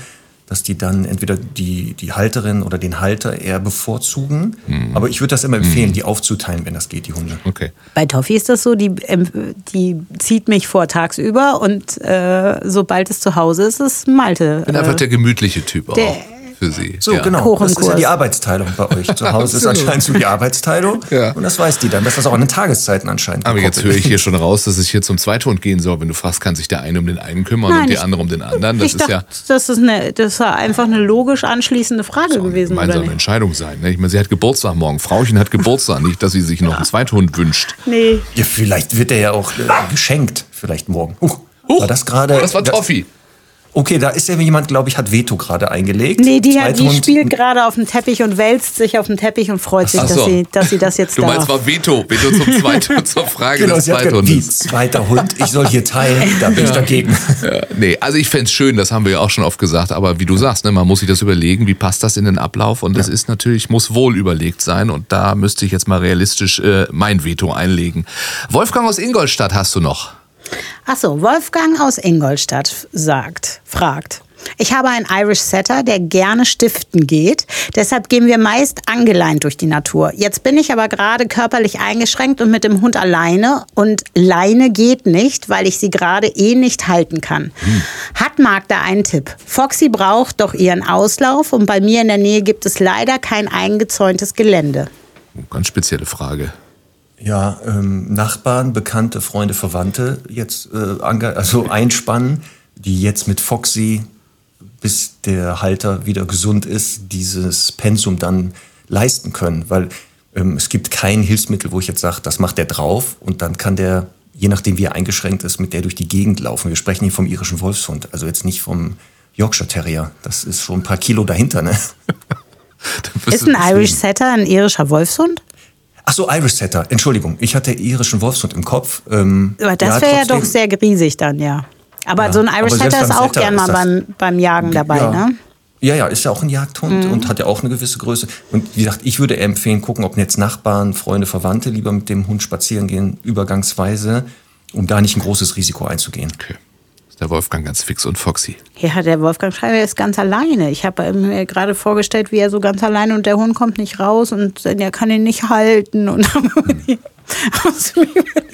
dass die dann entweder die, die Halterin oder den Halter eher bevorzugen. Aber ich würde das immer empfehlen, die aufzuteilen, wenn das geht, die Hunde. Okay. Bei Toffi ist das so, die, ähm, die zieht mich vor tagsüber und äh, sobald es zu Hause ist, ist Malte. Ich bin einfach der gemütliche Typ der- auch für sie. So, ja. genau. Das ist ja die Arbeitsteilung bei euch. Zu Hause ist anscheinend so die Arbeitsteilung. Ja. Und das weiß die dann, dass das auch an den Tageszeiten anscheinend Aber jetzt höre ich hier schon raus, dass es hier zum Zweithund gehen soll. Wenn du fragst, kann sich der eine um den einen kümmern Nein, und die ich- andere um den anderen. Das ich ist dachte, ja das, ist eine, das war einfach eine logisch anschließende Frage eine gewesen, oder gemeinsame nicht? Entscheidung sein. ne? Ich meine, sie hat Geburtstag morgen. Frauchen hat Geburtstag, nicht, dass sie sich noch einen Zweithund wünscht. Nee. Ja, vielleicht wird er ja auch äh, geschenkt, vielleicht morgen. Huch, Huch, war das gerade? Das war Toffi. Okay, da ist ja jemand, glaube ich, hat Veto gerade eingelegt. Nee, die, hat, die spielt gerade auf dem Teppich und wälzt sich auf dem Teppich und freut sich, Ach dass, so. sie, dass sie das jetzt Du darf. meinst, war Veto. Veto zum Zweithund, zur Frage Genau, des gesagt, wie Zweithundes. zweiter Hund, ich soll hier teilen, da bin ich dagegen. Ja, nee, also ich fänd's schön, das haben wir ja auch schon oft gesagt, aber wie du sagst, ne, man muss sich das überlegen, wie passt das in den Ablauf und das ist natürlich, muss wohl überlegt sein und da müsste ich jetzt mal realistisch äh, mein Veto einlegen. Wolfgang aus Ingolstadt hast du noch. Achso, Wolfgang aus Ingolstadt sagt, fragt. Ich habe einen Irish Setter, der gerne stiften geht. Deshalb gehen wir meist angeleint durch die Natur. Jetzt bin ich aber gerade körperlich eingeschränkt und mit dem Hund alleine. Und Leine geht nicht, weil ich sie gerade eh nicht halten kann. Hat Marc da einen Tipp? Foxy braucht doch ihren Auslauf und bei mir in der Nähe gibt es leider kein eingezäuntes Gelände. Ganz spezielle Frage. Ja, ähm, Nachbarn, Bekannte, Freunde, Verwandte jetzt äh, also einspannen, die jetzt mit Foxy, bis der Halter wieder gesund ist, dieses Pensum dann leisten können. Weil ähm, es gibt kein Hilfsmittel, wo ich jetzt sage, das macht der drauf und dann kann der, je nachdem wie er eingeschränkt ist, mit der durch die Gegend laufen. Wir sprechen hier vom irischen Wolfshund, also jetzt nicht vom Yorkshire Terrier. Das ist schon ein paar Kilo dahinter, ne? Ist ein Irish Setter ein irischer Wolfshund? Ach so, Irish Setter. Entschuldigung, ich hatte irischen Wolfshund im Kopf. Ähm, Aber das wäre ja doch sehr riesig dann, ja. Aber so ein Irish Setter ist auch Setter gern ist mal beim, beim Jagen dabei, ja. ne? Ja, ja, ist ja auch ein Jagdhund und hat ja auch eine gewisse Größe. Und wie gesagt, ich würde eher empfehlen, gucken, ob jetzt Nachbarn, Freunde, Verwandte lieber mit dem Hund spazieren gehen, übergangsweise, um da nicht ein großes Risiko einzugehen. Okay. Der Wolfgang ganz fix und foxy. Hat der Wolfgang Schreiber ist ganz alleine. Ich habe mir gerade vorgestellt, wie er so ganz alleine und der Hund kommt nicht raus und er kann ihn nicht halten. Und Hast du mir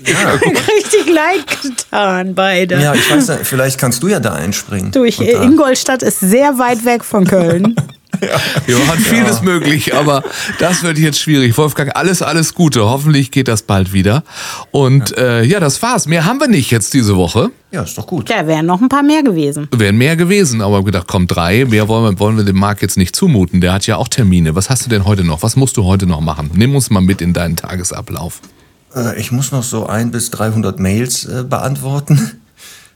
ja, richtig leid getan, beide. Ja, ich weiß, vielleicht kannst du ja da einspringen. Durch Ingolstadt ist sehr weit weg von Köln. Ja. Johann, vieles ja. möglich, aber das wird jetzt schwierig. Wolfgang, alles, alles Gute. Hoffentlich geht das bald wieder. Und ja, äh, ja das war's. Mehr haben wir nicht jetzt diese Woche. Ja, ist doch gut. Ja, wären noch ein paar mehr gewesen. Wären mehr gewesen, aber gedacht, komm, drei. Mehr wollen wir, wollen wir dem Marc jetzt nicht zumuten. Der hat ja auch Termine. Was hast du denn heute noch? Was musst du heute noch machen? Nimm uns mal mit in deinen Tagesablauf. Äh, ich muss noch so ein bis 300 Mails äh, beantworten.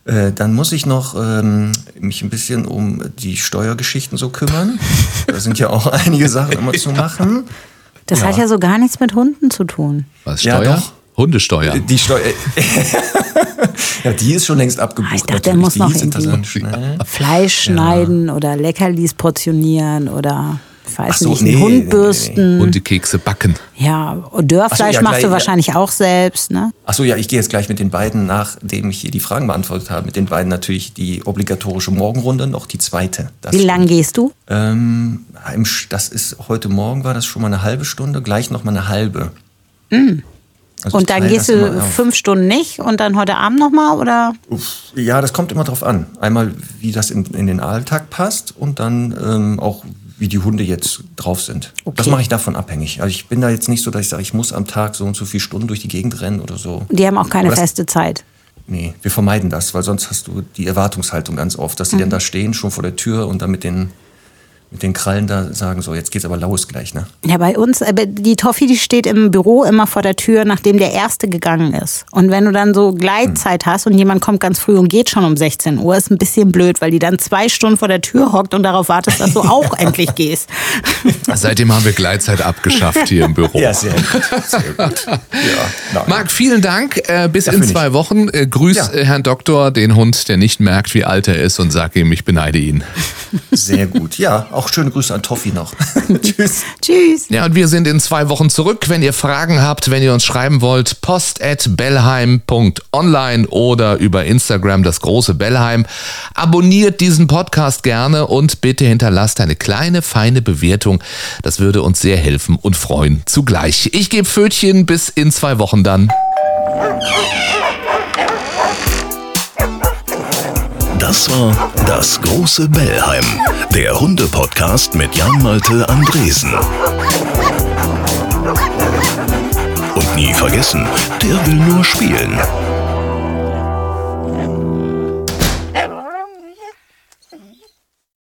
Äh, dann muss ich noch ähm, mich ein bisschen um die Steuergeschichten so kümmern. Da sind ja auch einige Sachen immer zu machen. Das ja. hat ja so gar nichts mit Hunden zu tun. Was, Steuer? Ja, doch. Hundesteuer. Die Steuer. ja, die ist schon längst abgebucht. Ich dachte, der muss noch irgendwie Fleisch schneiden oder Leckerlis portionieren oder weiß so, nicht, nee, Hundbürsten. Nee, nee, Kekse backen. Ja, und Dörrfleisch so, ja, machst du wahrscheinlich ja. auch selbst, ne? Achso, ja, ich gehe jetzt gleich mit den beiden, nachdem ich hier die Fragen beantwortet habe, mit den beiden natürlich die obligatorische Morgenrunde, noch die zweite. Das Wie lang gehst du? Ähm, das ist, heute Morgen war das schon mal eine halbe Stunde, gleich noch mal eine halbe. Mm. Also und dann gehst du fünf Stunden nicht und dann heute Abend nochmal oder? Ja, das kommt immer drauf an. Einmal, wie das in, in den Alltag passt und dann ähm, auch, wie die Hunde jetzt drauf sind. Okay. Das mache ich davon abhängig. Also ich bin da jetzt nicht so, dass ich sage, ich muss am Tag so und so viele Stunden durch die Gegend rennen oder so. Die haben auch keine das, feste Zeit. Nee, wir vermeiden das, weil sonst hast du die Erwartungshaltung ganz oft, dass die mhm. dann da stehen, schon vor der Tür und dann mit den mit den Krallen da sagen, so, jetzt geht's aber los gleich, ne? Ja, bei uns, äh, die Toffi, die steht im Büro immer vor der Tür, nachdem der Erste gegangen ist. Und wenn du dann so Gleitzeit hm. hast und jemand kommt ganz früh und geht schon um 16 Uhr, ist ein bisschen blöd, weil die dann zwei Stunden vor der Tür hockt und darauf wartest, dass du auch endlich gehst. Seitdem haben wir Gleitzeit abgeschafft hier im Büro. Ja, sehr gut. Sehr gut. Ja, Marc, vielen Dank. Äh, bis Dafür in zwei nicht. Wochen. Äh, grüß ja. Herrn Doktor, den Hund, der nicht merkt, wie alt er ist und sag ihm, ich beneide ihn. Sehr gut. Ja, auch schöne Grüße an Toffi noch. Tschüss. Tschüss. Ja, und wir sind in zwei Wochen zurück. Wenn ihr Fragen habt, wenn ihr uns schreiben wollt, post at bellheim.online oder über Instagram das große Bellheim. Abonniert diesen Podcast gerne und bitte hinterlasst eine kleine, feine Bewertung. Das würde uns sehr helfen und freuen zugleich. Ich gebe Pfötchen bis in zwei Wochen dann. Das war das große Bellheim, der Hunde-Podcast mit Jan-Malte Andresen. Und nie vergessen, der will nur spielen.